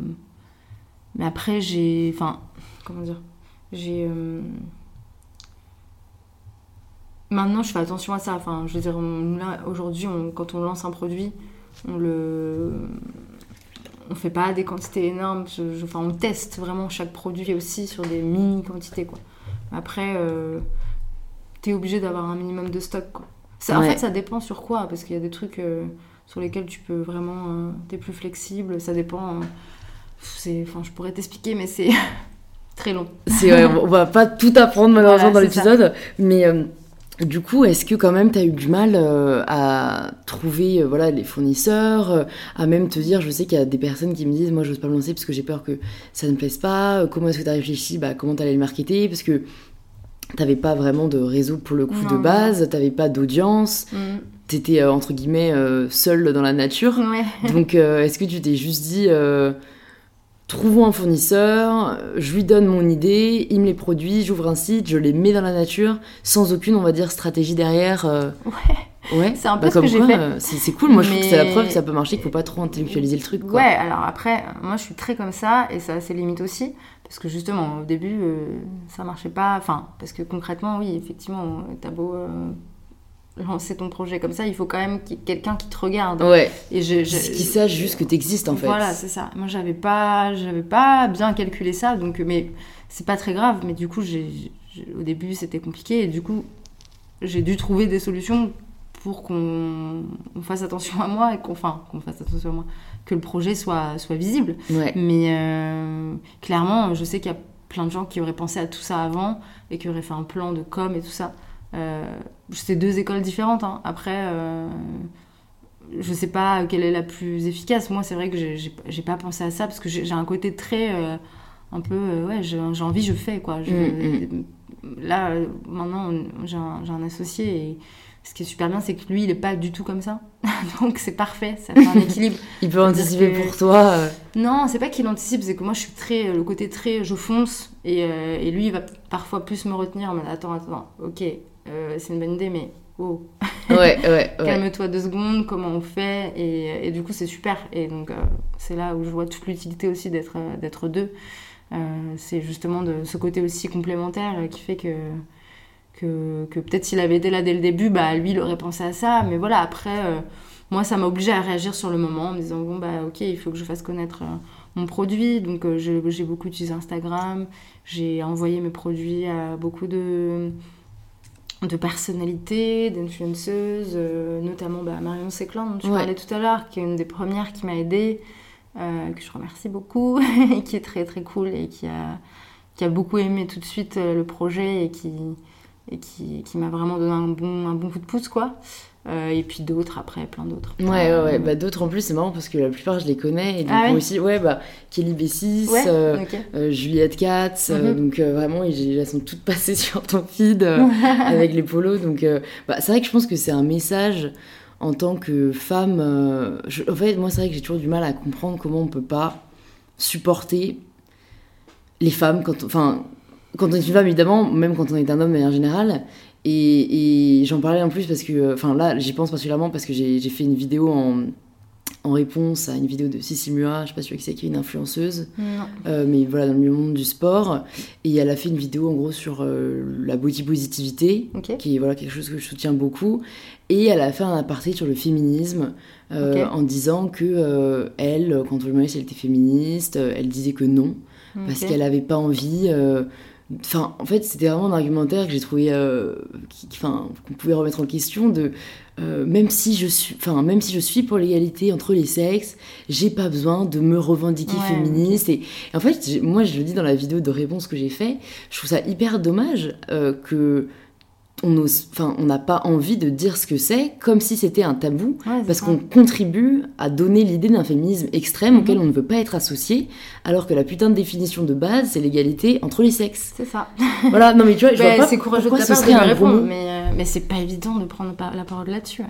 mais après, j'ai. Enfin, comment dire J'ai. euh, maintenant, je fais attention à ça. Enfin, je veux dire, aujourd'hui, quand on lance un produit, on le. On fait pas des quantités énormes. Enfin, on teste vraiment chaque produit aussi sur des mini quantités. Après. T'es obligé d'avoir un minimum de stock. Quoi. Ça, En fait, ça dépend sur quoi, parce qu'il y a des trucs euh, sur lesquels tu peux vraiment. euh, t'es plus flexible, ça dépend. euh, c'est, enfin, je pourrais t'expliquer, mais c'est très long. C'est ouais, on va pas tout apprendre malheureusement Voilà, dans l'épisode, mais euh, du coup, est-ce que quand même t'as eu du mal euh, à trouver euh, voilà les fournisseurs, euh, à même te dire, je sais qu'il y a des personnes qui me disent, moi, j'ose pas me lancer parce que j'ai peur que ça ne plaise pas. Comment est-ce que t'as réfléchi, bah comment t'allais le marketer, parce que t'avais pas vraiment de réseau pour le coup Non, de base, t'avais pas d'audience, t'étais euh, entre guillemets euh, seule dans la nature. Ouais. Donc, euh, est-ce que tu t'es juste dit, trouvons un fournisseur, je lui donne mon idée, il me les produit, j'ouvre un site, je les mets dans la nature, sans aucune, on va dire, stratégie derrière Ouais. Ouais, C'est un peu bah, ce que j'ai fait. c'est cool, moi je trouve que c'est la preuve que ça peut marcher, qu'il faut pas trop intellectualiser le truc. Quoi. Ouais, alors après, moi je suis très comme ça et ça a ses limites aussi. Parce que justement, au début, euh, ça marchait pas. Enfin, parce que concrètement, oui, effectivement, t'as beau euh, lancer ton projet comme ça, il faut quand même qu'il y ait quelqu'un qui te regarde. Ouais, Et je, je- qu'ils sachent juste que t'existes en fait. Voilà, c'est ça. Moi, j'avais pas, j'avais pas bien calculé ça, donc mais c'est pas très grave. Mais du coup, au début, c'était compliqué et du coup, j'ai dû trouver des solutions pour qu'on on fasse attention à moi et qu'on, enfin, qu'on fasse attention à moi, que le projet soit soit visible. Ouais. Mais euh, clairement, je sais qu'il y a plein de gens qui auraient pensé à tout ça avant et qui auraient fait un plan de com et tout ça. Euh, c'est deux écoles différentes. hein. Après, euh, je sais pas quelle est la plus efficace. Moi, c'est vrai que j'ai- pas pensé à ça parce que j'ai un côté très. euh, un peu. ouais, j'ai envie, je fais quoi. Je- Mm, Là, euh, maintenant, j'ai un, associé et ce qui est super bien, c'est que lui, il est pas du tout comme ça. Donc, c'est parfait. Ça fait un équilibre. Il peut anticiper que- pour toi. euh, Non, c'est pas qu'il anticipe, c'est que moi je suis très. Le côté très. Je fonce et, euh, et lui il va parfois plus me retenir en mode attends, attends, ok, euh, c'est une bonne idée, mais oh, Ouais, ouais, ouais. calme-toi deux secondes, comment on fait et, et du coup c'est super. Et donc euh, c'est là où je vois toute l'utilité aussi d'être euh, d'être deux. Euh, c'est justement de ce côté aussi complémentaire qui fait que. Que, que peut-être s'il avait été là dès le début, bah lui il aurait pensé à ça, mais voilà, après, euh, moi ça m'a obligé à réagir sur le moment en me disant bon bah ok, il faut que je fasse connaître euh, mon produit. Donc euh, j'ai beaucoup utilisé Instagram, j'ai envoyé mes produits à beaucoup de, de personnalités, d'influenceuses, notamment bah, Marion Séclan dont tu Ouais. parlais tout à l'heure, qui est une des premières qui m'a aidée, euh, que je remercie beaucoup, et qui est très très cool et qui a, qui a beaucoup aimé tout de suite euh, le projet et qui, et qui, qui m'a vraiment donné un bon, un bon coup de pouce quoi. Euh, et puis d'autres après, plein d'autres. Ouais, ouais, ouais. Bah, d'autres en plus, c'est marrant parce que la plupart je les connais. Et du Ah coup ouais aussi, ouais, bah, Kelly Bessis, Ouais, euh, ok. euh, Juliette Katz, Mhm. donc vraiment, ils- elles sont toutes passées sur ton feed avec les polos. Donc, bah, c'est vrai que je pense que c'est un message en tant que femme. euh, en fait, moi, c'est vrai que j'ai toujours du mal à comprendre comment on peut pas supporter les femmes quand, enfin, quand on est une femme, évidemment, même quand on est un homme de manière générale. Et, et j'en parlais en plus parce que, enfin là, j'y pense particulièrement parce que j'ai fait une vidéo en, en réponse à une vidéo de Cici Mua, je sais pas si c'est, qui est une influenceuse, euh, mais voilà, dans le monde du sport. Et elle a fait une vidéo en gros sur euh, la body positivité, qui est voilà, quelque chose que je soutiens beaucoup. Et elle a fait un aparté sur le féminisme euh, en disant que elle, quand on lui demandait si elle était féministe, elle disait que non, parce qu'elle n'avait pas envie Enfin, en fait, c'était vraiment un argumentaire que j'ai trouvé, enfin, qu'on pouvait remettre en question de, euh, même si je suis, enfin, même si je suis pour l'égalité entre les sexes, j'ai pas besoin de me revendiquer féministe. Et, en fait, moi, je le dis dans la vidéo de réponse que j'ai fait, je trouve ça hyper dommage euh, que on enfin, on n'a pas envie de dire ce que c'est, comme si c'était un tabou, parce qu'on contribue à donner l'idée d'un féminisme extrême auquel mhm. on ne veut pas être associé, alors que la putain de définition de base, c'est l'égalité entre les sexes. C'est ça. voilà, non mais tu vois, je vois pas c'est courageux de ta part de répondre, mais, euh, mais c'est pas évident de prendre la parole là-dessus.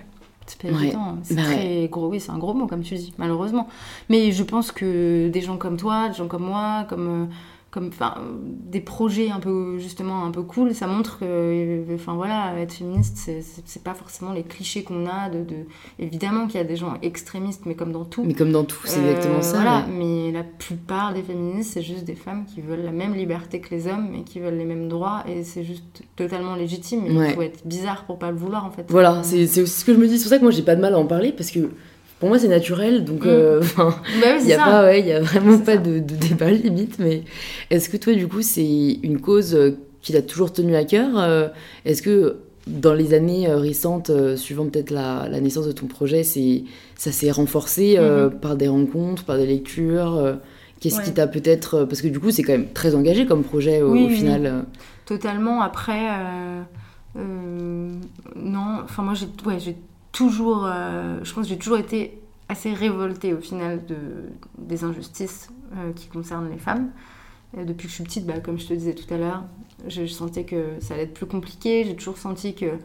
C'est pas évident. C'est bah très gros. Oui, c'est un gros mot, comme tu dis, malheureusement. Mais je pense que des gens comme toi, des gens comme moi, comme euh, comme enfin des projets un peu justement un peu cool ça montre que enfin voilà être féministe c'est pas forcément les clichés qu'on a de, de... évidemment qu'il y a des gens extrémistes mais comme dans tout. Mais comme dans tout c'est exactement ça euh, voilà, mais la plupart des féministes c'est juste des femmes qui veulent la même liberté que les hommes et qui veulent les mêmes droits et c'est juste totalement légitime il faut être bizarre pour pas le vouloir en fait. Voilà c'est aussi ce que je me dis c'est pour ça que moi j'ai pas de mal à en parler parce que pour moi c'est naturel donc mm. euh, bah il y a pas ouais il y a vraiment pas de, débat limite mais est-ce que toi du coup c'est une cause euh, qui t'a toujours tenu à cœur euh, est-ce que dans les années récentes suivant peut-être la, naissance de ton projet c'est ça s'est renforcé mm-hmm. par des rencontres par des lectures qu'est-ce qui t'a peut-être parce que du coup c'est quand même très engagé comme projet au, final totalement. Après non enfin moi j'ai ouais, toujours, euh, je pense que j'ai toujours été assez révoltée au final de, des injustices euh, qui concernent les femmes. depuis que je suis petite, bah, comme je te disais tout à l'heure, je, sentais que ça allait être plus compliqué. J'ai toujours senti que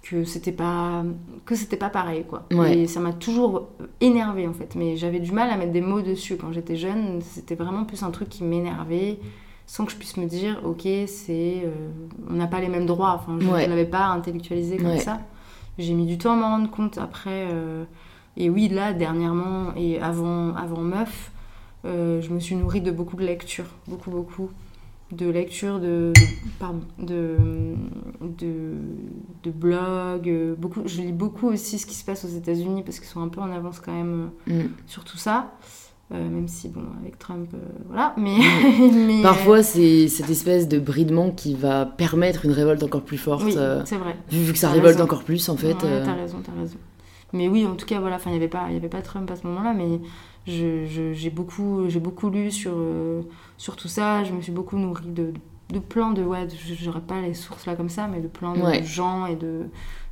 que c'était pas que c'était pas pareil quoi. Et ça m'a toujours énervée en fait. Mais j'avais du mal à mettre des mots dessus quand j'étais jeune. C'était vraiment plus un truc qui m'énervait sans que je puisse me dire ok c'est euh, on n'a pas les mêmes droits. Enfin je ne l'avais pas intellectualisé comme ça. J'ai mis du temps à m'en rendre compte après. Euh, et oui, là, dernièrement, et avant, avant Meuf, euh, je me suis nourrie de beaucoup de lectures. Beaucoup, beaucoup. De lectures, de, pardon, de, de, de, blogs. Euh, beaucoup, je lis beaucoup aussi ce qui se passe aux États-Unis parce qu'ils sont un peu en avance quand même mm. sur tout ça. Euh, même si, bon, avec Trump, euh, voilà. Mais, mais Parfois, c'est cette espèce de bridement qui va permettre une révolte encore plus forte. Oui, euh, c'est vrai. Vu, que ça révolte encore plus, en fait. Ouais, t'as raison, t'as raison. Mais oui, en tout cas, voilà, il n'y avait, pas, avait pas Trump à ce moment-là, mais j'ai beaucoup, beaucoup lu sur, sur tout ça. Je me suis beaucoup nourrie de, de plans de. Ouais, j'aurais pas les sources là comme ça, mais de plans de gens et de,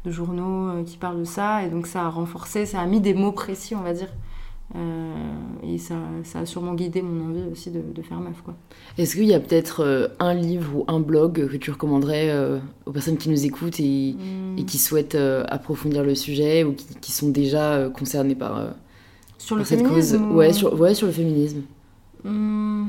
de journaux qui parlent de ça. Et donc, ça a renforcé, ça a mis des mots précis, on va dire. Euh, et ça, ça, a sûrement guidé mon envie aussi de, faire meuf. Est-ce qu'il y a peut-être euh, un livre ou un blog que tu recommanderais euh, aux personnes qui nous écoutent et, et qui souhaitent approfondir le sujet ou qui, sont déjà concernées par, sur le cette cause? ouais, sur, ouais, sur le féminisme. Hmm.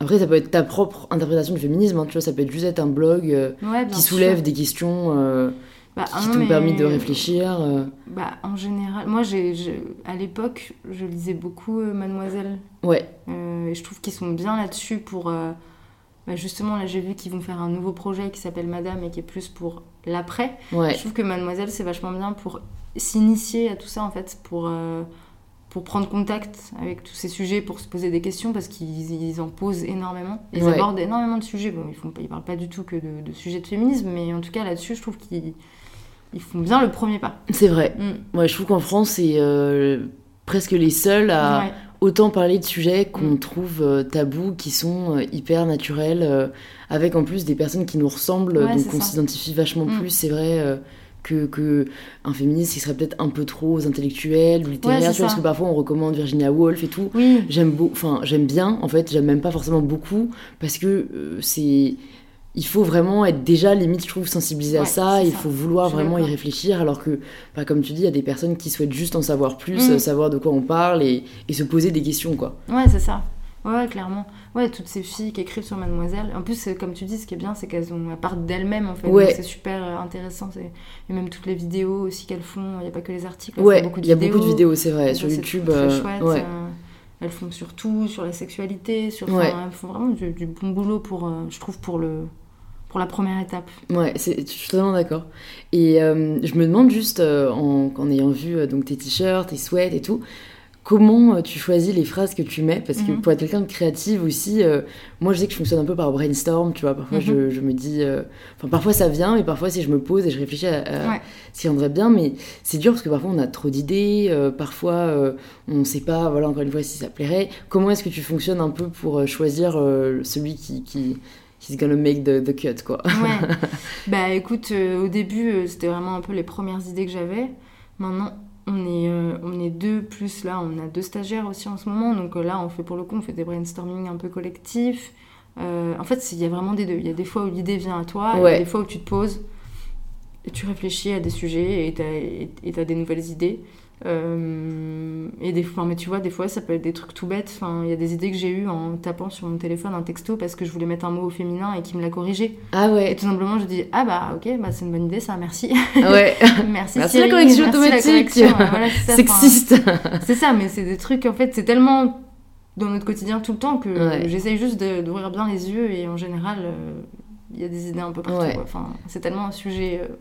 Après, ça peut être ta propre interprétation du féminisme, hein, tu vois, ça peut être juste être un blog qui soulève des questions bah, qui t'ont permis de réfléchir euh. bah, En général, moi, j'ai, à l'époque, je lisais beaucoup euh, Mademoiselle. Ouais. Euh, et je trouve qu'ils sont bien là-dessus pour... Bah, justement, là, j'ai vu qu'ils vont faire un nouveau projet qui s'appelle Madame et qui est plus pour l'après. Ouais. Je trouve que Mademoiselle, c'est vachement bien pour s'initier à tout ça, en fait, pour pour prendre contact avec tous ces sujets, pour se poser des questions, parce qu'ils en posent énormément. Ils abordent énormément de sujets. Bon, ils ne parlent pas du tout que de, de, sujets de féminisme, mais en tout cas, là-dessus, je trouve qu'ils ils font bien le premier pas. C'est vrai. Mm. je trouve qu'en France, c'est euh, presque les seuls à autant parler de sujets qu'on mm. trouve euh, tabous, qui sont euh, hyper naturels, avec en plus des personnes qui nous ressemblent, donc on s'identifie vachement mm. plus, c'est vrai. que, que, un féministe qui serait peut-être un peu trop intellectuel ou littéraire parce que parfois on recommande Virginia Woolf et tout j'aime enfin j'aime bien en fait j'aime même pas forcément beaucoup parce que c'est il faut vraiment être déjà limite je trouve sensibilisé à ça il faut vouloir vraiment y réfléchir alors que bah, comme tu dis il y a des personnes qui souhaitent juste en savoir plus mm. savoir de quoi on parle et, se poser des questions quoi ouais c'est ça Ouais, clairement. Ouais, toutes ces filles qui écrivent sur Mademoiselle. En plus, comme tu dis, ce qui est bien, c'est qu'elles ont, elles partent d'elles-mêmes, en fait. Ouais. C'est super euh, intéressant. Et même toutes les vidéos aussi qu'elles font. Il n'y a pas que les articles. Ouais, il y a beaucoup de vidéos, c'est vrai, sur YouTube. Très euh, chouette. ouais. euh, elles font sur tout, sur la sexualité, sur. Ouais. enfin, elles font vraiment du, du bon boulot pour, euh, je trouve, pour le, pour la première étape. Ouais, je suis totalement d'accord. Et euh, je me demande juste, euh, en, en ayant vu euh, donc tes t-shirts, tes sweats et tout, comment tu choisis les phrases que tu mets? Parce que Mhm. pour être quelqu'un de créative aussi, moi je sais que je fonctionne un peu par brainstorm, tu vois. Parfois Mhm. je, je me dis, enfin parfois ça vient, mais parfois si je me pose et je réfléchis à, à Ouais. ce qui rendrait bien, mais c'est dur parce que parfois on a trop d'idées, parfois on ne sait pas, voilà encore une fois si ça plairait. Comment est-ce que tu fonctionnes un peu pour choisir celui qui, qui he's gonna make the, the cut quoi Ouais. bah écoute, euh, au début, euh, c'était vraiment un peu les premières idées que j'avais. Maintenant, on est, euh, on est deux, plus là, on a deux stagiaires aussi en ce moment. Donc là, on fait pour le coup, on fait des brainstorming un peu collectifs. En fait, il y a vraiment des deux. Il y a des fois où l'idée vient à toi, et Ouais. a des fois où tu te poses et tu réfléchis à des sujets et et- et t'as des nouvelles idées. Euh, et des fois, mais tu vois, des fois, ça peut être des trucs tout bêtes. Enfin, il y a des idées que j'ai eues en tapant sur mon téléphone un texto parce que je voulais mettre un mot au féminin et qui me l'a corrigé. Ah Et ouais, tout simplement, je dis ah bah ok, bah c'est une bonne idée ça, merci. ah ouais. merci Merci la correction automatique. voilà, c'est ça, Sexiste. enfin, C'est ça, mais c'est des trucs en fait, c'est tellement dans notre quotidien tout le temps que Ouais. j'essaye juste d'ouvrir bien les yeux et en général, euh, il y a des idées un peu partout. Ouais. Enfin, c'est tellement un sujet euh,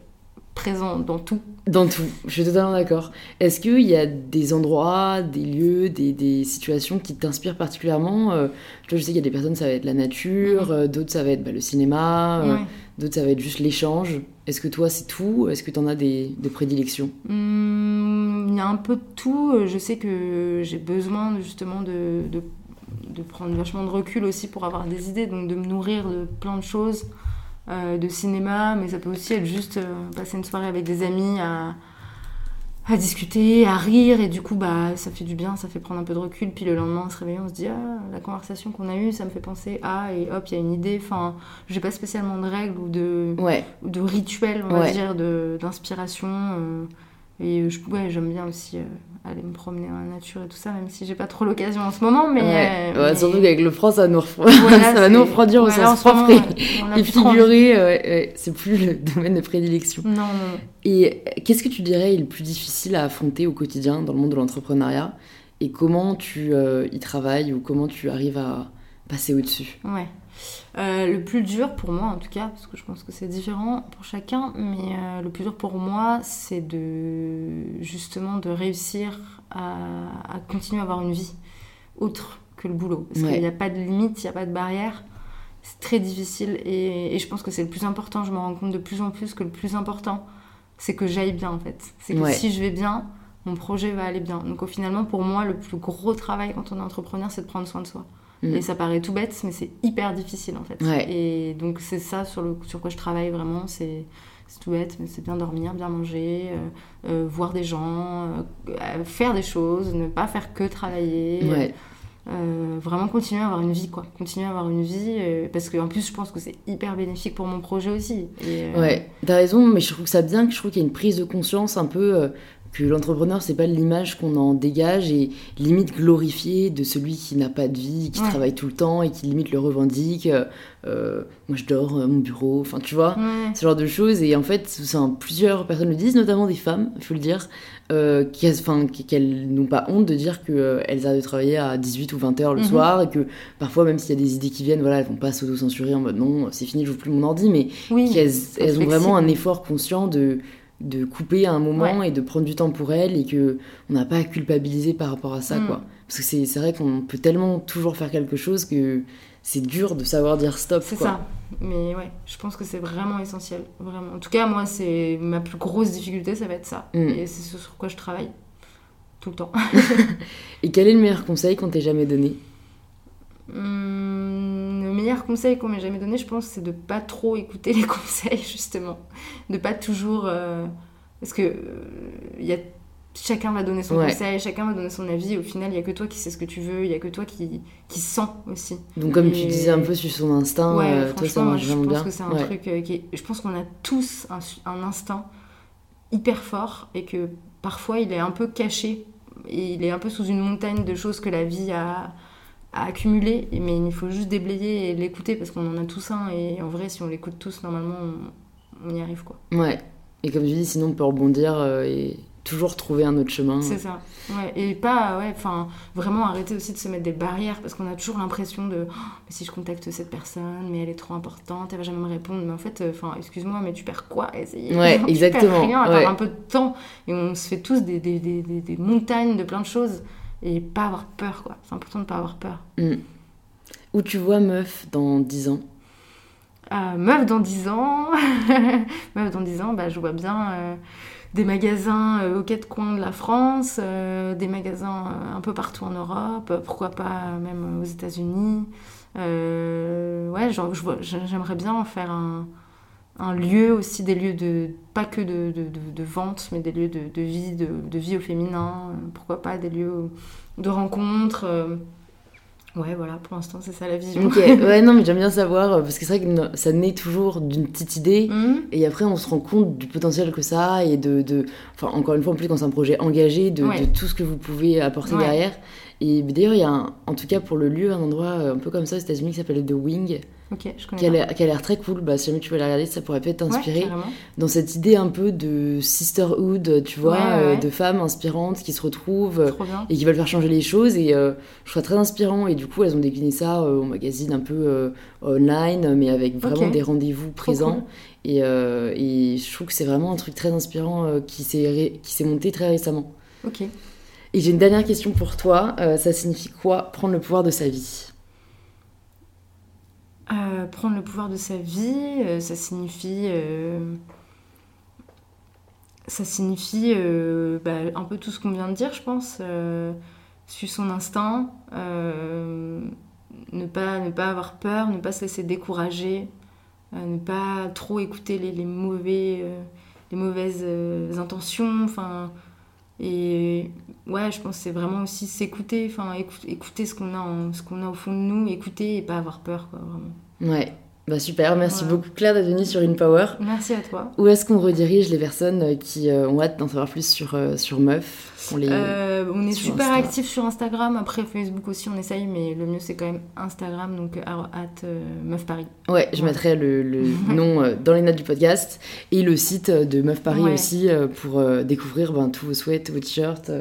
présent dans tout. Dans tout, je suis totalement d'accord. Est-ce qu'il y a des endroits, des lieux, des, des situations qui t'inspirent particulièrement Euh, Je sais qu'il y a des personnes, ça va être la nature, euh, d'autres, ça va être bah, le cinéma, euh, d'autres, ça va être juste l'échange. Est-ce que toi, c'est tout Est-ce que tu en as des, des prédilections? Hum, Il y a un peu de tout. Euh, Je sais que j'ai besoin justement de, de, de prendre vachement de recul aussi pour avoir des idées, donc de me nourrir de plein de choses, de cinéma, mais ça peut aussi être juste euh, passer une soirée avec des amis à, à discuter, à rire, et du coup, bah, ça fait du bien, ça fait prendre un peu de recul, puis le lendemain, en se réveillant, on se dit, ah, la conversation qu'on a eue, ça me fait penser à, et hop, il y a une idée. Enfin, j'ai pas spécialement de règles ou de Ouais, ou de rituel, on va dire, d'inspiration. euh, et euh, je, ouais, j'aime bien aussi euh, aller me promener dans la nature et tout ça, même si j'ai pas trop l'occasion en ce moment. Mais, ouais. euh, Ouais, mais- Surtout qu'avec le froid, ça va nous, refroidir voilà, ça va nous refroidir au sens propre et, euh, ouais, c'est plus le domaine de prédilection. Non, non, non. Et qu'est-ce que tu dirais est le plus difficile à affronter au quotidien dans le monde de l'entrepreneuriat? Et comment tu euh, y travailles ou comment tu arrives à passer au-dessus? Ouais. Euh, le plus dur pour moi, en tout cas, parce que je pense que c'est différent pour chacun, mais euh, le plus dur pour moi, c'est de justement de réussir à, à continuer à avoir une vie autre que le boulot. Parce Ouais. qu'il n'y a pas de limite, il n'y a pas de barrière. C'est très difficile et, et je pense que c'est le plus important. Je me rends compte de plus en plus que le plus important, c'est que j'aille bien en fait. C'est que Ouais. si je vais bien, mon projet va aller bien. Donc finalement, pour moi, le plus gros travail quand on est entrepreneur, c'est de prendre soin de soi. Mm. Et ça paraît tout bête, mais c'est hyper difficile en fait. Ouais. Et donc c'est ça sur, le, sur quoi je travaille vraiment. C'est tout bête, mais c'est bien dormir, bien manger, euh, euh, voir des gens, euh, faire des choses, ne pas faire que travailler. Ouais, vraiment continuer à avoir une vie, quoi. Continuer à avoir une vie, parce qu'en plus, je pense que c'est hyper bénéfique pour mon projet aussi. Et, ouais. T'as raison, mais je trouve ça bien que je trouve qu'il y a une prise de conscience un peu que l'entrepreneur, c'est pas l'image qu'on en dégage et limite glorifiée de celui qui n'a pas de vie, qui Ouais. travaille tout le temps et qui limite le revendique. euh, euh, moi, je dors à mon bureau, enfin, tu vois. Ouais. ce genre de choses. Et en fait, plusieurs personnes le disent, notamment des femmes, il faut le dire, euh, qu'elles n'ont pas honte de dire qu'elles arrêtent de travailler à 18 ou 20 heures le Mhm. soir et que parfois, même s'il y a des idées qui viennent, voilà, elles vont pas s'auto-censurer en mode non, c'est fini, je joue plus mon ordi, mais Oui. qu'elles elles ont vraiment un effort conscient de de couper à un moment et de prendre du temps pour elles et que on n'a pas à culpabiliser par rapport à ça Mm. quoi parce que c'est vrai qu'on peut tellement toujours faire quelque chose que c'est dur de savoir dire stop C'est ça. Mais ouais, je pense que c'est vraiment essentiel. Vraiment. En tout cas, moi, c'est ma plus grosse difficulté, ça va être ça. Mm. Et c'est ce sur quoi je travaille tout le temps. et quel est le meilleur conseil qu'on t'ait jamais donné? Hum, meilleur conseil qu'on m'ait jamais donné, je pense, c'est de pas trop écouter les conseils, justement. De pas toujours. euh, Parce que euh, il y a... chacun va donner son Ouais. conseil, chacun va donner son avis. Au final, il y a que toi qui sais ce que tu veux, il y a que toi qui, qui sens aussi. Donc comme tu disais un peu sur son instinct, ouais, euh, toi ça marche je pense que c'est un Ouais. truc euh, qui est... Je pense qu'on a tous un, un instinct hyper fort et que parfois il est un peu caché et il est un peu sous une montagne de choses que la vie a à accumuler, mais il faut juste déblayer et l'écouter parce qu'on en a tous un et en vrai, si on l'écoute tous, normalement, on, on y arrive quoi. Ouais. Et comme tu dis, sinon on peut rebondir euh, et toujours trouver un autre chemin. C'est ça. Ouais. Et pas, ouais, enfin, vraiment arrêter aussi de se mettre des barrières parce qu'on a toujours l'impression de Oh, mais si je contacte cette personne, mais elle est trop importante, elle va jamais me répondre. Mais en fait, euh, enfin, excuse-moi, mais tu perds quoi à essayer? Ouais, Tu exactement, perds rien à ouais. un peu de temps. Et on se fait tous des, des, des- des montagnes de plein de choses et pas avoir peur, quoi. C'est important de pas avoir peur. Mm. Où tu vois meuf dans 10 ans? Euh, meuf dans 10 ans, meuf dans 10 ans, bah, je vois bien euh, des magasins euh, aux quatre coins de la France, euh, des magasins un peu partout en Europe, pourquoi pas même aux États-Unis. Ouais, genre, j'aimerais bien en faire un, un lieu aussi, des lieux de pas que de, de, de- de vente, mais des lieux de, de vie, de, vie au féminin. pourquoi pas des lieux de rencontres. euh. Ouais, voilà, pour l'instant, c'est ça la vision. Ok, ouais, non, mais j'aime bien savoir, euh, parce que c'est vrai que ça naît toujours d'une petite idée, Mhm. et après on se rend compte du potentiel que ça a, et de. de enfin, encore une fois, en plus, quand c'est un projet engagé, de, Ouais. de tout ce que vous pouvez apporter Ouais. derrière. Et d'ailleurs, il y a, un- en tout cas pour le lieu, un endroit euh, un peu comme ça aux États-Unis qui s'appelle The Wing, Ok, je connais qui a l'air qui a l'air très cool. Bah, si jamais tu veux la regarder, ça pourrait peut-être t'inspirer. dans cette idée un peu de sisterhood, tu vois, Ouais, ouais, euh, de femmes inspirantes qui se retrouvent et qui veulent faire changer les choses. Et euh, je trouve ça très inspirant. Et du coup, elles ont décliné ça euh, au magazine un peu online, mais avec vraiment des rendez-vous présents. cool. Et, et je trouve que c'est vraiment un truc très inspirant qui s'est ré- qui s'est monté très récemment. Ok. Et j'ai une dernière question pour toi. Ça signifie quoi prendre le pouvoir de sa vie? Prendre le pouvoir de sa vie, euh, ça signifie. euh, ça signifie euh, bah, un peu tout ce qu'on vient de dire, je pense. Suivre son instinct, ne, pas, ne pas avoir peur, ne pas se laisser décourager, ne pas trop écouter les, mauvais, mauvaises intentions. Enfin, et ouais, je pense que c'est vraiment aussi s'écouter, enfin écou- écouter ce qu'on a, ce qu'on a au fond de nous, écouter et pas avoir peur, quoi, vraiment. Ouais, bah super. Merci Voilà. beaucoup Claire d'être venue sur In Power. Merci à toi. Où est-ce qu'on redirige les personnes euh, qui euh, ont hâte d'en savoir plus sur, euh, sur Meuf on les... Euh, on est sur super actifs sur Instagram. Après Facebook aussi, on essaye, mais le mieux c'est quand même Instagram, donc at Meuf Paris. Ouais, je Ouais. mettrai le, le nom dans les notes du podcast et le site de Meuf Paris Ouais. aussi pour découvrir ben, tous vos tous vos t-shirts.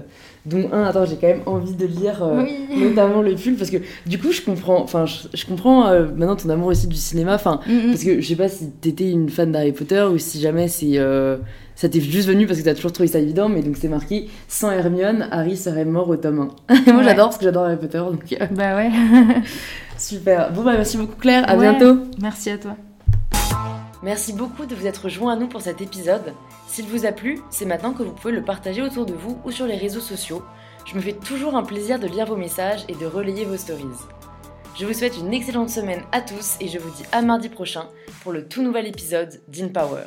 Dont un, attends, j'ai quand même envie de lire euh, Oui. notamment le pull parce que du coup, je comprends, enfin, je, je comprends euh, maintenant ton amour aussi du cinéma. Enfin, Mm, mm. parce que je sais pas si t'étais une fan d'Harry Potter ou si jamais c'est euh, ça t'est juste venu parce que t'as toujours trouvé ça évident, mais donc c'est marqué sans Hermione, Harry serait mort au tome 1. Et moi Ouais. j'adore parce que j'adore Harry Potter, donc Bah ouais. super. Bon bah merci beaucoup Claire, à Ouais. bientôt. Merci à toi. Merci beaucoup de vous être joints à nous pour cet épisode. S'il vous a plu, c'est maintenant que vous pouvez le partager autour de vous ou sur les réseaux sociaux. Je me fais toujours un plaisir de lire vos messages et de relayer vos stories. Je vous souhaite une excellente semaine à tous et je vous dis à mardi prochain pour le tout nouvel épisode d'InPower.